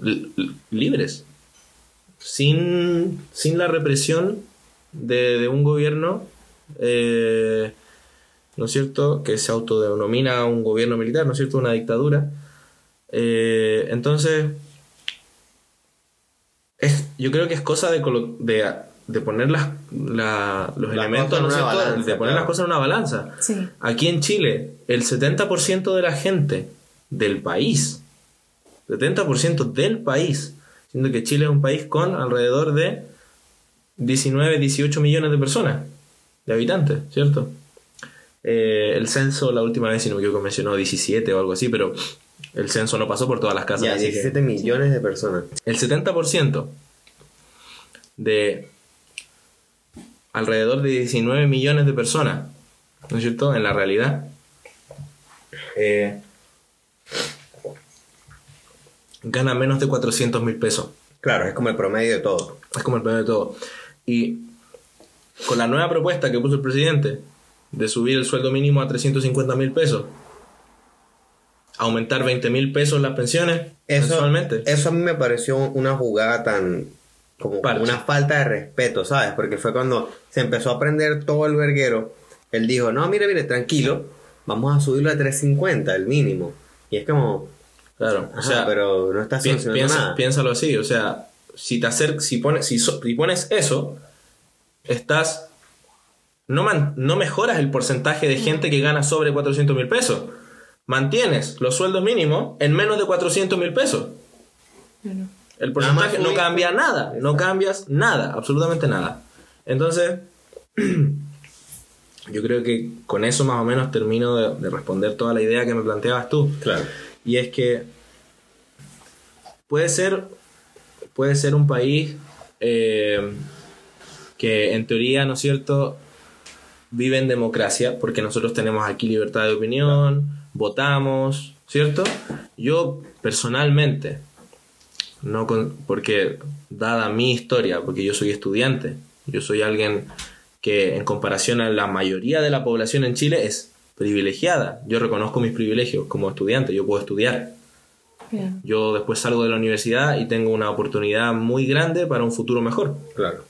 li- li- libres, sin, sin la represión de, de un gobierno eh, ¿no es cierto?, que se autodenomina un gobierno militar, ¿no es cierto?, una dictadura. Eh, entonces, es, yo creo que es cosa de, de, de poner las, los elementos, en una balanza, de poner las cosas en una balanza. Aquí en Chile, el 70% de la gente del país, 70% del país, siendo que Chile es un país con alrededor de 19, 18 millones de personas, de habitantes, ¿cierto? Eh, el censo, la última vez, si no me equivoco, mencionó 17 o algo así, pero el censo no pasó por todas las casas. Ya, 17 millones de personas. El 70% de alrededor de 19 millones de personas, ¿no es cierto? En la realidad. Eh, gana menos de 400 mil pesos. Claro, es como el promedio de todo. Es como el promedio de todo. Y con la nueva propuesta que puso el presidente, de subir el sueldo mínimo a 350 mil pesos. Aumentar 20 mil pesos las pensiones eso, mensualmente. Eso a mí me pareció una jugada tan. como una falta de respeto, ¿sabes? Porque fue cuando se empezó a aprender todo el verguero. Él dijo: No, mire, mire, tranquilo, vamos a subirlo a 350, el mínimo. Y es como. Claro, o sea. Pero no está solucionando piensa, nada. Piénsalo así, o sea, si te acer si pones, si pones eso, estás no, man, no mejoras el porcentaje de gente que gana sobre 400 mil pesos. Mantienes los sueldos mínimos en menos de 400 mil pesos. El porcentaje no cambia nada, no cambias nada, absolutamente nada. Entonces, yo creo que con eso más o menos termino de, responder toda la idea que me planteabas tú. Claro. Y es que puede ser, puede ser un país eh, que en teoría, ¿no es cierto?, vive en democracia, porque nosotros tenemos aquí libertad de opinión, votamos, ¿cierto? Yo personalmente, no con, porque dada mi historia, porque yo soy estudiante, yo soy alguien que en comparación a la mayoría de la población en Chile es privilegiada. Yo reconozco mis privilegios como estudiante, yo puedo estudiar. Yo después salgo de la universidad y tengo una oportunidad muy grande para un futuro mejor. Claro.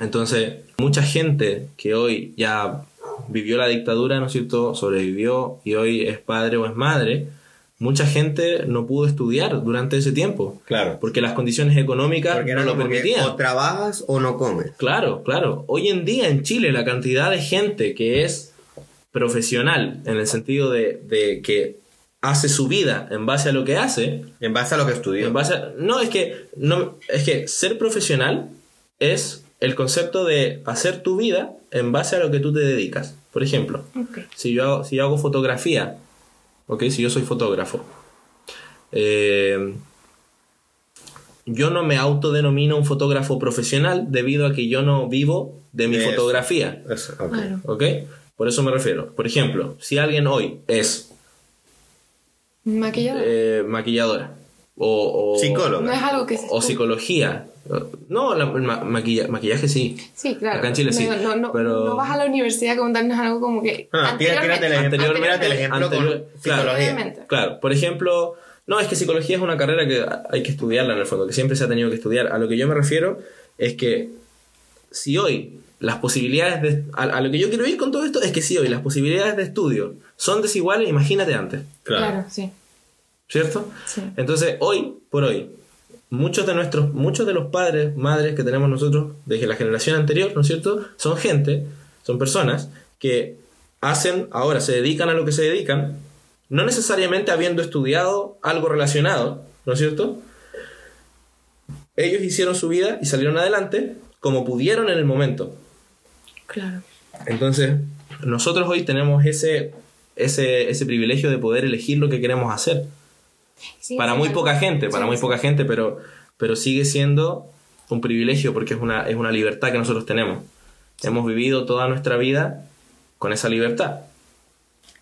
Entonces, mucha gente que hoy ya vivió la dictadura, ¿no es cierto?, sobrevivió y hoy es padre o es madre, mucha gente no pudo estudiar durante ese tiempo. Claro. Porque las condiciones económicas no lo permitían. O trabajas o no comes. Claro, claro. Hoy en día en Chile la cantidad de gente que es profesional, en el sentido de, de que hace su vida en base a lo que hace. En base a lo que estudió. En base a, no, es que, no, es que ser profesional es el concepto de hacer tu vida en base a lo que tú te dedicas. Por ejemplo, si, yo hago, si hago fotografía, okay, si yo soy fotógrafo, eh, yo no me autodenomino un fotógrafo profesional debido a que yo no vivo de mi fotografía. Okay. Por eso me refiero. Por ejemplo, si alguien hoy es maquilladora, eh, maquilladora o, o, psicóloga es algo que se o psicología no, maquillaje, sí. Sí, claro. Acá en Chile sí. No, no, no vas a la universidad a contarnos algo como que. Ah, anteriormente, tírate el ejemplo, anteriormente, anterior, claro, psicología. Claro, por ejemplo, no, es que psicología es una carrera que hay que estudiarla en el fondo, que siempre se ha tenido que estudiar. A lo que yo me refiero es que si hoy las posibilidades de. A, lo que yo quiero ir con todo esto es que si hoy las posibilidades de estudio son desiguales, imagínate antes. Claro, claro sí. ¿Cierto? Sí. Entonces, hoy por hoy muchos de nuestros, muchos de los padres, madres que tenemos nosotros desde la generación anterior, ¿no es cierto? Son gente, son personas que hacen, ahora se dedican a lo que se dedican, no necesariamente habiendo estudiado algo relacionado, ¿no es cierto? Ellos hicieron su vida y salieron adelante como pudieron en el momento. Claro. Entonces, nosotros hoy tenemos ese, ese, ese privilegio de poder elegir lo que queremos hacer. Para muy poca gente, para muy poca gente, pero, pero sigue siendo un privilegio porque es una, es una libertad que nosotros tenemos. Hemos vivido toda nuestra vida con esa libertad.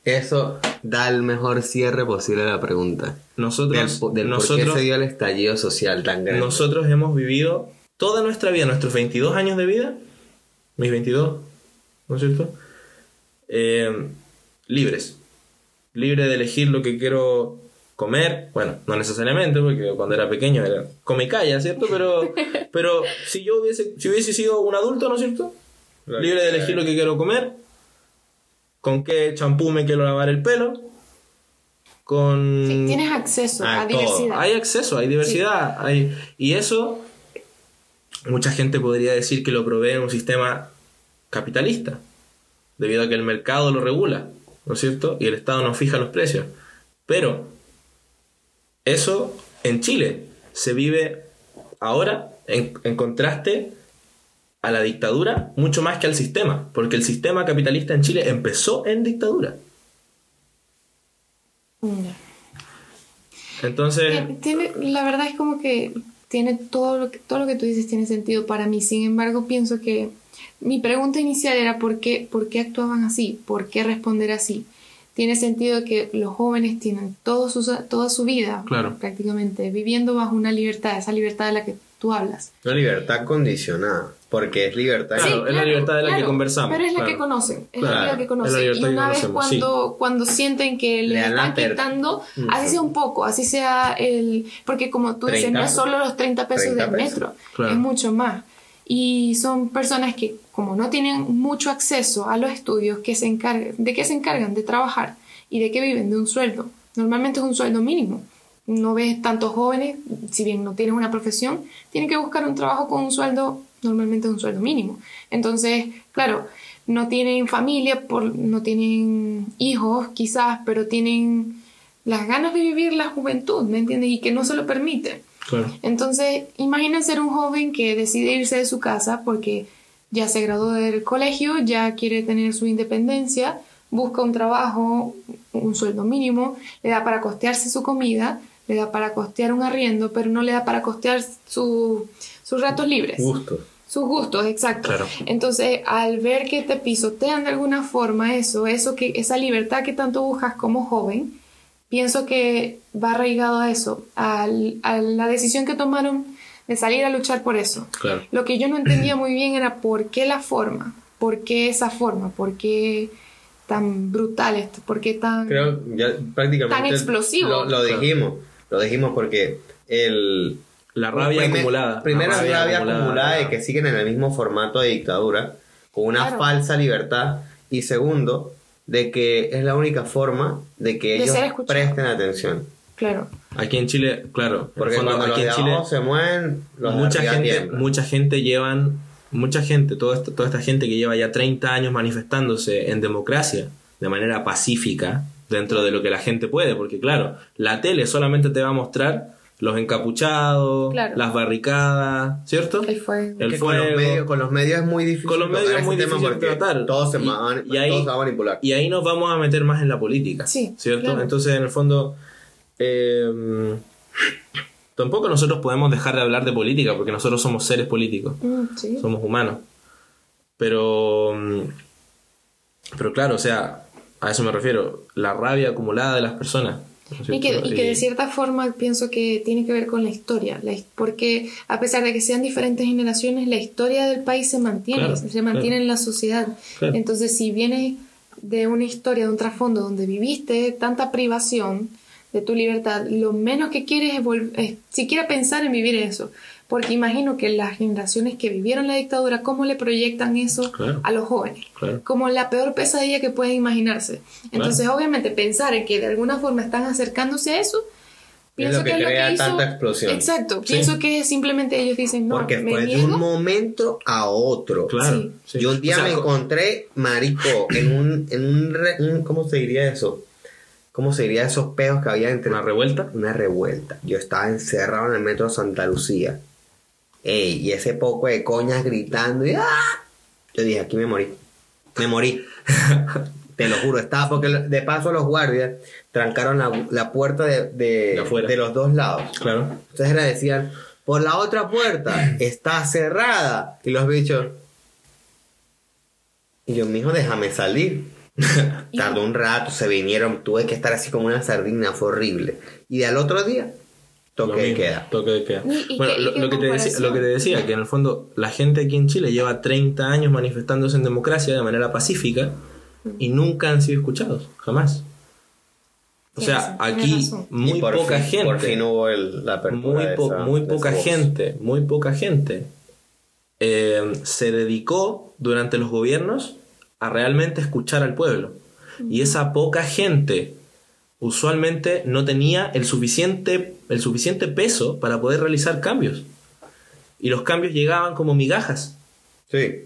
Eso da el mejor cierre posible a la pregunta. Nosotros, nosotros, por qué se dio el estallido social tan grande. Nosotros hemos vivido toda nuestra vida, nuestros 22 años de vida, mis 22, ¿no es cierto? Eh, libres. Libre de elegir lo que quiero comer, bueno, no necesariamente, porque cuando era pequeño era come y calla, ¿cierto? Pero, pero si yo hubiese, si hubiese sido un adulto, ¿no es cierto? Libre de elegir lo que quiero comer, con qué champú me quiero lavar el pelo, con... Sí, tienes acceso ah, a, diversidad. Hay acceso, hay diversidad. Hay... Y eso, mucha gente podría decir que lo provee un sistema capitalista, debido a que el mercado lo regula, ¿no es cierto? Y el Estado no fija los precios. Pero eso en Chile se vive ahora en, en contraste a la dictadura mucho más que al sistema, porque el sistema capitalista en Chile empezó en dictadura. Entonces, tiene- la verdad es como que tiene todo lo que, todo lo que tú dices tiene sentido para mí. Sin embargo, pienso que mi pregunta inicial era ¿por qué, por qué actuaban así? ¿Por qué responder así? Tiene sentido que los jóvenes tienen todo su, toda su vida Claro. prácticamente viviendo bajo una libertad, esa libertad de la que tú hablas. Una libertad condicionada. Porque es libertad. Claro, es la libertad de la que conversamos, Pero es la claro. que conocen, es Claro, la que es la conocen. y que una vez cuando, cuando sienten que Le le están quitando, Ujú. así sea un poco, así sea el... Porque como tú dices, 30 no es solo los 30 pesos 30 del pesos. metro, Claro. es mucho más. Y son personas que como no tienen mucho acceso a los estudios, que se encargan, ¿de qué se encargan? De trabajar y de qué viven, de un sueldo. Normalmente es un sueldo mínimo. No ves tantos jóvenes, si bien no tienen una profesión, tienen que buscar un trabajo con un sueldo, normalmente un sueldo mínimo. Entonces, claro, no tienen familia, por, no tienen hijos quizás, pero tienen las ganas de vivir la juventud, ¿me entiendes? Y que no se lo permiten. Claro. Entonces, imaginen ser un joven que decide irse de su casa porque ya se graduó del colegio, ya quiere tener su independencia, busca un trabajo, un sueldo mínimo, le da para costearse su comida, le da para costear un arriendo, pero no le da para costear su- sus ratos libres. Gusto. Sus gustos, exacto. Claro. Entonces, al ver que te pisotean de alguna forma eso, eso que, esa libertad que tanto buscas como joven, pienso que va arraigado a eso, al- a la decisión que tomaron de salir a luchar por eso. Claro. Lo que yo no entendía muy bien era por qué la forma, por qué esa forma, por qué tan brutal esto, por qué tan... Creo ya prácticamente. Tan explosivo. Lo, lo dijimos. Lo dijimos porque el. La rabia primer- acumulada. Primero La es rabia acumulada de que siguen en el mismo formato de dictadura, con una Claro. falsa libertad. Y segundo, de que es la única forma de que De ellos presten atención. Claro. Aquí en Chile, claro. Porque cuando los aquí de en Chile, se mueven, los mucha gente, tiemblan. mucha gente llevan, mucha gente, toda esta, toda esta gente que lleva ya 30 años manifestándose en democracia de manera pacífica dentro de lo que la gente puede, porque claro, la tele solamente te va a mostrar los encapuchados, Claro. las barricadas, ¿cierto? El fuego. El que con los, fuego. medios, con los medios es muy difícil Con los medios es muy difícil tratar. todo se, Y- ma- y ahí- todo se va a manipular. Y ahí nos vamos a meter más en la política, Sí, ¿cierto? claro. Entonces, en el fondo, eh, tampoco nosotros podemos dejar de hablar de política, porque nosotros somos seres políticos, Mm, sí. somos humanos. Pero, mm, pero claro, o sea, a eso me refiero, la rabia acumulada de las personas. ¿No es Y que, y que de cierta forma pienso que tiene que ver con la historia, la porque a pesar de que sean diferentes generaciones, la historia del país se mantiene, Claro, se mantiene claro. en la sociedad. Claro. Entonces, si vienes de una historia, de un trasfondo donde viviste tanta privación de tu libertad, lo menos que quieres es, es siquiera pensar en vivir eso. Porque imagino que las generaciones que vivieron la dictadura, ¿cómo le proyectan eso Claro. a los jóvenes? Claro. como la peor pesadilla que pueden imaginarse. Entonces, obviamente, pensar en que de alguna forma están acercándose a eso, pienso lo que es crea tanta explosión. Exacto, Sí. pienso que simplemente ellos dicen, no, Porque me fue de un momento a otro. Claro. Sí. sí. Yo un día O sea, me co- encontré, marico, en un, en un, re- un- ¿cómo se diría eso? ¿Cómo se diría esos peos que había entre Una revuelta. una revuelta? Yo estaba encerrado en el metro de Santa Lucía. Ey, y ese poco de coñas gritando y ¡ah! Yo dije, aquí me morí. Me morí. Te lo juro, estaba porque de paso los guardias trancaron la, la puerta de, de, De los dos lados. Claro. Entonces era, decían, por la otra puerta está cerrada. Y los bichos. Y yo, mijo, déjame salir. Tardó un rato, se vinieron, tuve que estar así como una sardina, fue horrible. Y al otro día, toque de mismo, queda. Toque de queda. Y- y bueno, lo, que lo en que te decía, lo que te decía, que en el fondo la gente aquí en Chile lleva 30 años manifestándose en democracia de manera pacífica y nunca han sido escuchados, jamás. O sea, aquí muy poca fin- gente, Por fin hubo el- la apertura muy, de po- esa- muy poca gente, muy poca gente eh, se dedicó durante los gobiernos a realmente escuchar al pueblo. Y esa poca gente usualmente no tenía el suficiente, el suficiente peso para poder realizar cambios. Y los cambios llegaban como migajas. Sí.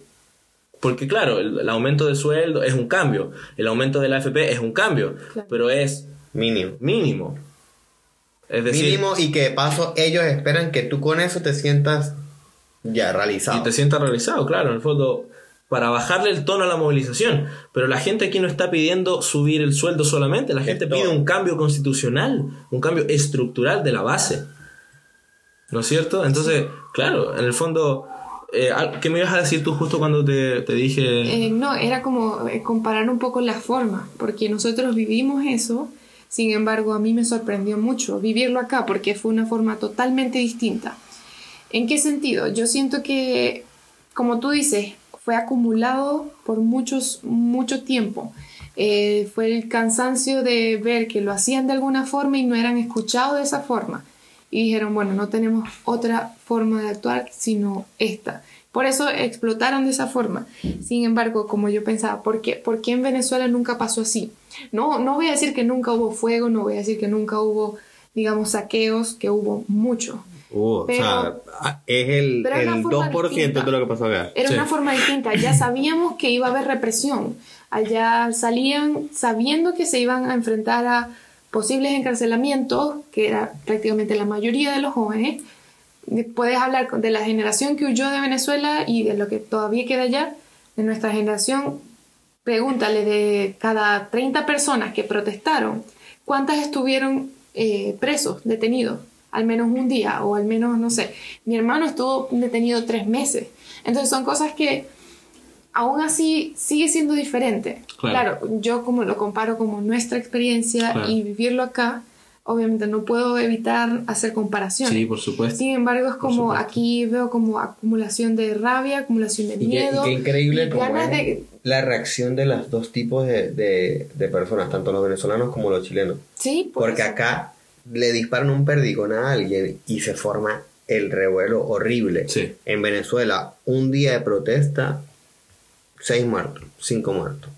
Porque claro, el, el aumento de sueldo es un cambio, el aumento de la AFP es un cambio, Claro. pero es Mínimo. mínimo. Es decir, Mínimo y que de paso ellos esperan que tú con eso te sientas ya realizado. y te sientas realizado, claro, en el fondo, para bajarle el tono a la movilización. Pero la gente aquí no está pidiendo subir el sueldo solamente, la gente pide un cambio constitucional, un cambio estructural de la base. ¿No es cierto? Entonces, claro, en el fondo, eh, ¿qué me ibas a decir tú justo cuando te, te dije... Eh, no, era como eh, comparar un poco las formas, porque nosotros vivimos eso, sin embargo a mí me sorprendió mucho vivirlo acá, porque fue una forma totalmente distinta. ¿En qué sentido? Yo siento que, como tú dices, fue acumulado por muchos, mucho tiempo. Eh, fue el cansancio de ver que lo hacían de alguna forma y no eran escuchados de esa forma. Y dijeron, bueno, no tenemos otra forma de actuar sino esta. Por eso explotaron de esa forma. Sin embargo, como yo pensaba, ¿por qué, en Venezuela nunca pasó así? No, no voy a decir que nunca hubo fuego, no voy a decir que nunca hubo, digamos, saqueos, que hubo mucho. Uh, Pero- o sea, a- es el, el una forma 2% distinta. de lo que pasó acá. Era Sí. una forma distinta. Ya sabíamos que iba a haber represión. Allá salían sabiendo que se iban a enfrentar a posibles encarcelamientos, que era prácticamente la mayoría de los jóvenes. Puedes hablar de la generación que huyó de Venezuela y de lo que todavía queda allá, de nuestra generación. Pregúntale de cada 30 personas que protestaron, ¿cuántas estuvieron eh, presos, detenidos? Al menos un día o al menos, no sé. Mi hermano estuvo detenido tres meses. Entonces son cosas que aún así sigue siendo diferente. Claro. Claro, yo como lo comparo como nuestra experiencia Claro. y vivirlo acá, obviamente no puedo evitar hacer comparaciones. Sí, por supuesto. Sin embargo, es como aquí veo como acumulación de rabia, acumulación de Y qué, miedo. y qué increíble y como ganas es de- la reacción de los dos tipos de, de- de personas, tanto los venezolanos como los chilenos. Sí, por Porque eso. acá le disparan un perdigón a alguien y se forma el revuelo horrible. Sí. En Venezuela, un día de protesta, seis muertos, cinco muertos.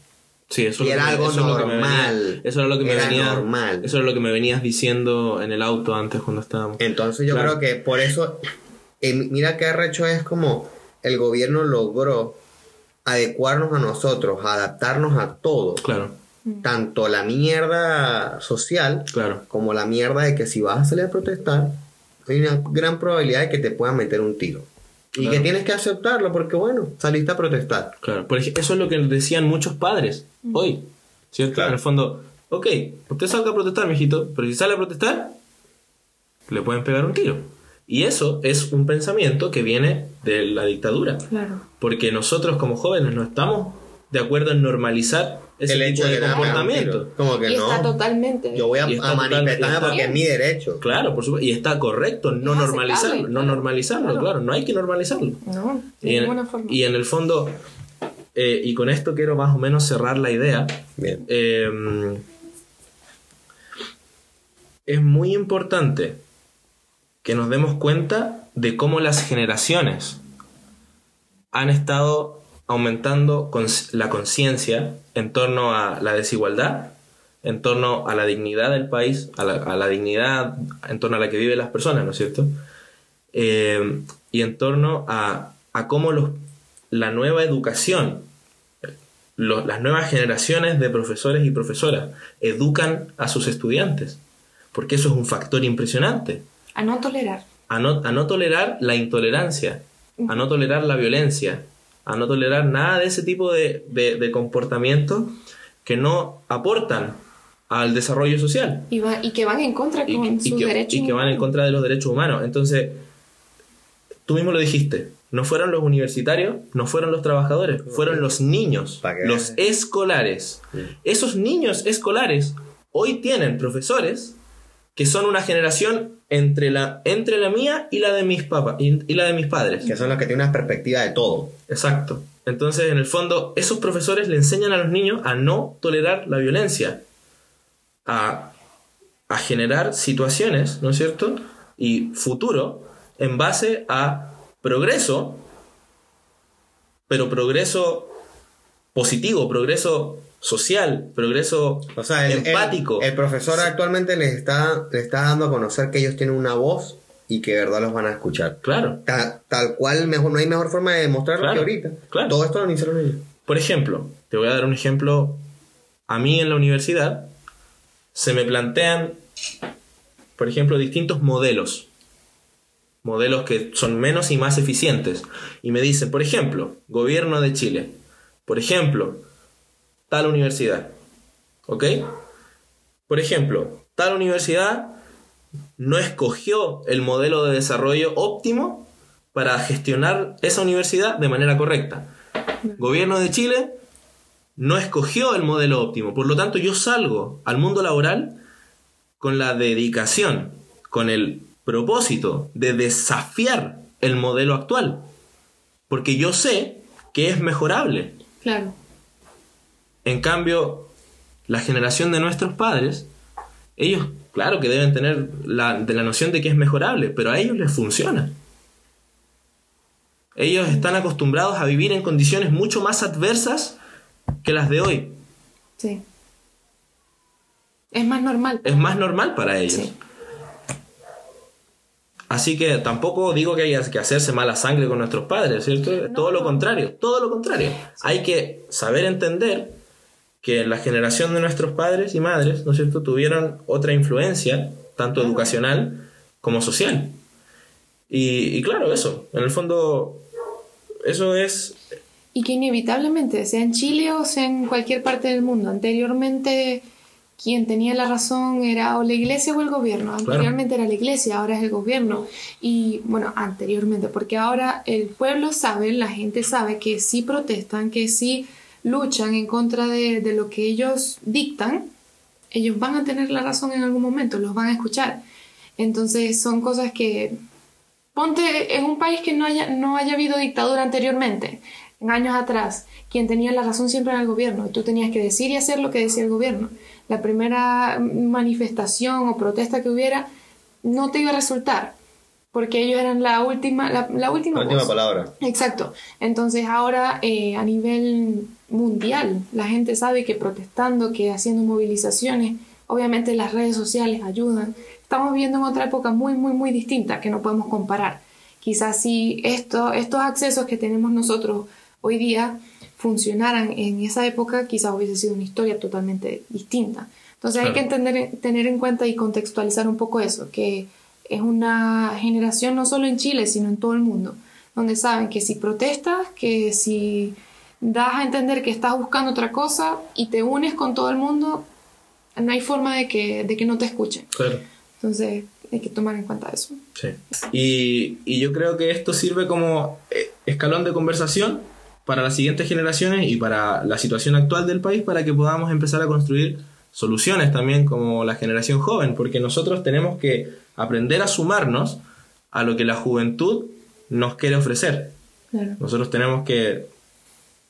Sí, eso Y era algo normal. Eso era lo que me venía. normal. Eso era lo que me venías diciendo en el auto antes cuando estábamos. Entonces yo Claro. creo que por eso, eh, mira qué arrecho es como el gobierno logró adecuarnos a nosotros, adaptarnos a todo. Claro, Tanto la mierda social claro. como la mierda de que si vas a salir a protestar, hay una gran probabilidad de que te puedan meter un tiro. Y que tienes que aceptarlo porque, bueno, saliste a protestar. Claro, por ej- eso es lo que decían muchos padres hoy, ¿cierto? Claro. En el fondo, ok, usted salga a protestar, mijito, pero si sale a protestar, le pueden pegar un tiro. Y eso es un pensamiento que viene de la dictadura, Claro. porque nosotros como jóvenes no estamos de acuerdo en normalizar ese el tipo hecho de que comportamiento. Como que Y no. está totalmente. Yo voy a, a manifestarme porque es mi derecho. Claro, por supuesto, y está correcto no Es normalizarlo, no normalizarlo, claro. claro, no hay que normalizarlo. No, de Y en, ninguna forma. y en el fondo, eh, y con esto quiero más o menos cerrar la idea, Bien. eh, es muy importante que nos demos cuenta de cómo las generaciones han estado aumentando la conciencia en torno a la desigualdad, en torno a la dignidad del país, a la, a la dignidad en torno a la que viven las personas, ¿no es cierto? Eh, y en torno a, a cómo los, la nueva educación, lo- las nuevas generaciones de profesores y profesoras educan a sus estudiantes, porque eso es un factor impresionante A no tolerar. a no, a no tolerar la intolerancia, a no tolerar la violencia, a no tolerar nada de ese tipo de, de, de comportamientos que no aportan al desarrollo social Y, va- y que van en contra y, con y sus que, derechos. y que van en contra de los derechos humanos. Entonces, tú mismo lo dijiste, no fueron los universitarios, no fueron los trabajadores, fueron los niños, los escolares. Esos niños escolares hoy tienen profesores que son una generación entre la, entre la mía y la de mis papás y, y la de mis padres. Que son los que tienen una perspectiva de todo. Exacto. Entonces, en el fondo, esos profesores le enseñan a los niños a no tolerar la violencia, a, a generar situaciones, ¿no es cierto? Y futuro en base a progreso, pero progreso positivo, progreso social, progreso O sea, el, el- empático. El, profesor actualmente les está, les está dando a conocer que ellos tienen una voz y que de verdad los van a escuchar. Claro. Ta- tal cual, mejor, no hay mejor forma de demostrarlo Claro, que ahorita. claro. Todo esto lo iniciaron ellos. Por ejemplo, te voy a dar un ejemplo. A mí en la universidad se me plantean, por ejemplo, distintos modelos. Modelos que son menos y más eficientes. Y me dicen, por ejemplo, gobierno de Chile. Por ejemplo, tal universidad. ¿Ok? Por ejemplo, tal universidad no escogió el modelo de desarrollo óptimo para gestionar esa universidad de manera correcta. Gobierno de Chile no escogió el modelo óptimo. Por lo tanto, yo salgo al mundo laboral con la dedicación, con el propósito de desafiar el modelo actual. Porque yo sé que es mejorable. Claro. En cambio, la generación de nuestros padres, ellos, claro que deben tener la, de la noción de que es mejorable, pero a ellos les funciona. Ellos están acostumbrados a vivir en condiciones mucho más adversas que las de hoy. Sí. Es más normal. Es más normal para ellos. Sí. Así que tampoco digo que haya que hacerse mala sangre con nuestros padres, ¿cierto? todo lo contrario, todo lo contrario. Hay que saber entender que la generación de nuestros padres y madres, ¿no es cierto?, tuvieron otra influencia, tanto educacional como social. Y, y claro, eso, en el fondo, eso es Y que inevitablemente, sea en Chile o sea en cualquier parte del mundo, anteriormente quien tenía la razón era o la iglesia o el gobierno. Anteriormente era la iglesia, ahora es el gobierno. Y bueno, anteriormente, porque ahora el pueblo sabe, la gente sabe que sí protestan, que sí luchan en contra de, de lo que ellos dictan, ellos van a tener la razón en algún momento, los van a escuchar. Entonces son cosas que Ponte en un país que no haya, no haya habido dictadura anteriormente, en años atrás, quien tenía la razón siempre era el gobierno, tú tenías que decir y hacer lo que decía el gobierno. La primera manifestación o protesta que hubiera no te iba a resultar, porque ellos eran la última, la, la última, La última voz. palabra. Exacto. Entonces ahora eh, a nivel mundial la gente sabe que protestando, que haciendo movilizaciones, obviamente las redes sociales ayudan. Estamos viviendo en otra época muy, muy, muy distinta que no podemos comparar. Quizás si esto, estos accesos que tenemos nosotros hoy día funcionaran en esa época, quizás hubiese sido una historia totalmente distinta. Entonces hay Claro. que entender, tener en cuenta y contextualizar un poco eso, que es una generación no solo en Chile, sino en todo el mundo, donde saben que si protestas, que si das a entender que estás buscando otra cosa y te unes con todo el mundo, no hay forma de que, de que no te escuchen. Claro. Entonces hay que tomar en cuenta eso. Sí. Y, y yo creo que esto sirve como eh, escalón de conversación para las siguientes generaciones y para la situación actual del país para que podamos empezar a construir soluciones también como la generación joven, porque nosotros tenemos que aprender a sumarnos a lo que la juventud nos quiere ofrecer. Claro. Nosotros tenemos que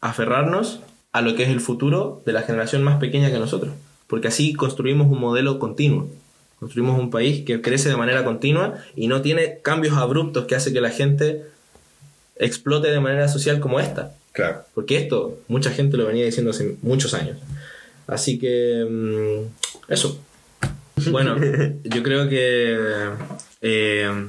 aferrarnos a lo que es el futuro de la generación más pequeña que nosotros, porque así construimos un modelo continuo. Construimos un país que crece de manera continua y no tiene cambios abruptos que hace que la gente explote de manera social como esta. Claro. Porque esto mucha gente lo venía diciendo hace muchos años. Así que mm, eso. Bueno, yo creo que eh,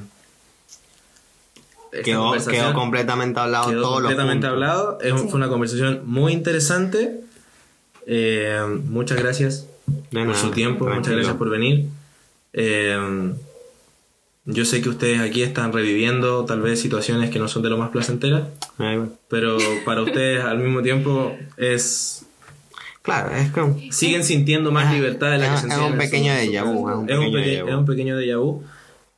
Quedó, completamente hablado quedó todo completamente lo hablado. Es- Sí. Fue una conversación muy interesante. Eh, muchas gracias De por su tiempo, muchas gracias por venir. Eh, yo sé que ustedes aquí están reviviendo tal vez situaciones que no son de lo más placenteras, pero para ustedes al mismo tiempo es Claro, es que siguen sintiendo más libertad de la que es, es sentían. Es un Es pequeño peque- déjà vu. es un pequeño déjà vu,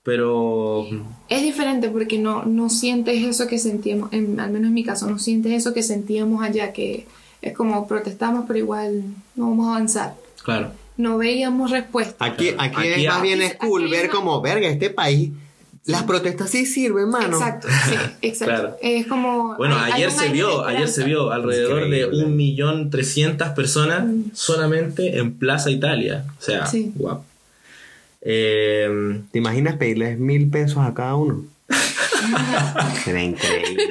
pero Es diferente porque no, no sientes eso que sentíamos, en- al menos en mi caso, no sientes eso que sentíamos allá, que es como protestamos, pero igual no vamos a avanzar. claro, No veíamos respuesta. Aquí, aquí, Aquí más bien es cool ver como, verga, este país, las protestas sí sirven, mano. Exacto, sí, exacto. Claro. Es como... Bueno, hay- ayer se vio, ayer se vio alrededor de Increíble. un millón trescientas personas Mm. solamente en Plaza Italia. O sea, Sí. guau. Eh, ¿Te imaginas pedirles mil pesos a cada uno? Sería increíble.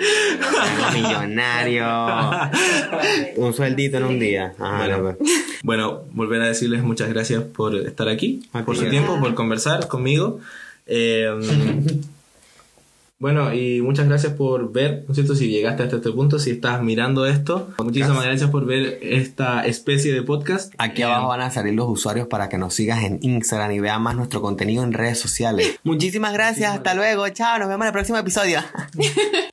Millonario. Un sueldito en un día. Ajá, Bueno. loco. Bueno, volver a decirles muchas gracias por estar aquí, A por su tiempo, por conversar conmigo. Eh, bueno, y muchas gracias por ver, ¿no es cierto? Si llegaste hasta este punto, si estás mirando esto, muchísimas gracias por ver esta especie de podcast. Aquí Eh, abajo van a salir los usuarios para que nos sigas en Instagram y vean más nuestro contenido en redes sociales. Muchísimas gracias, hasta luego, chao, nos vemos en el próximo episodio.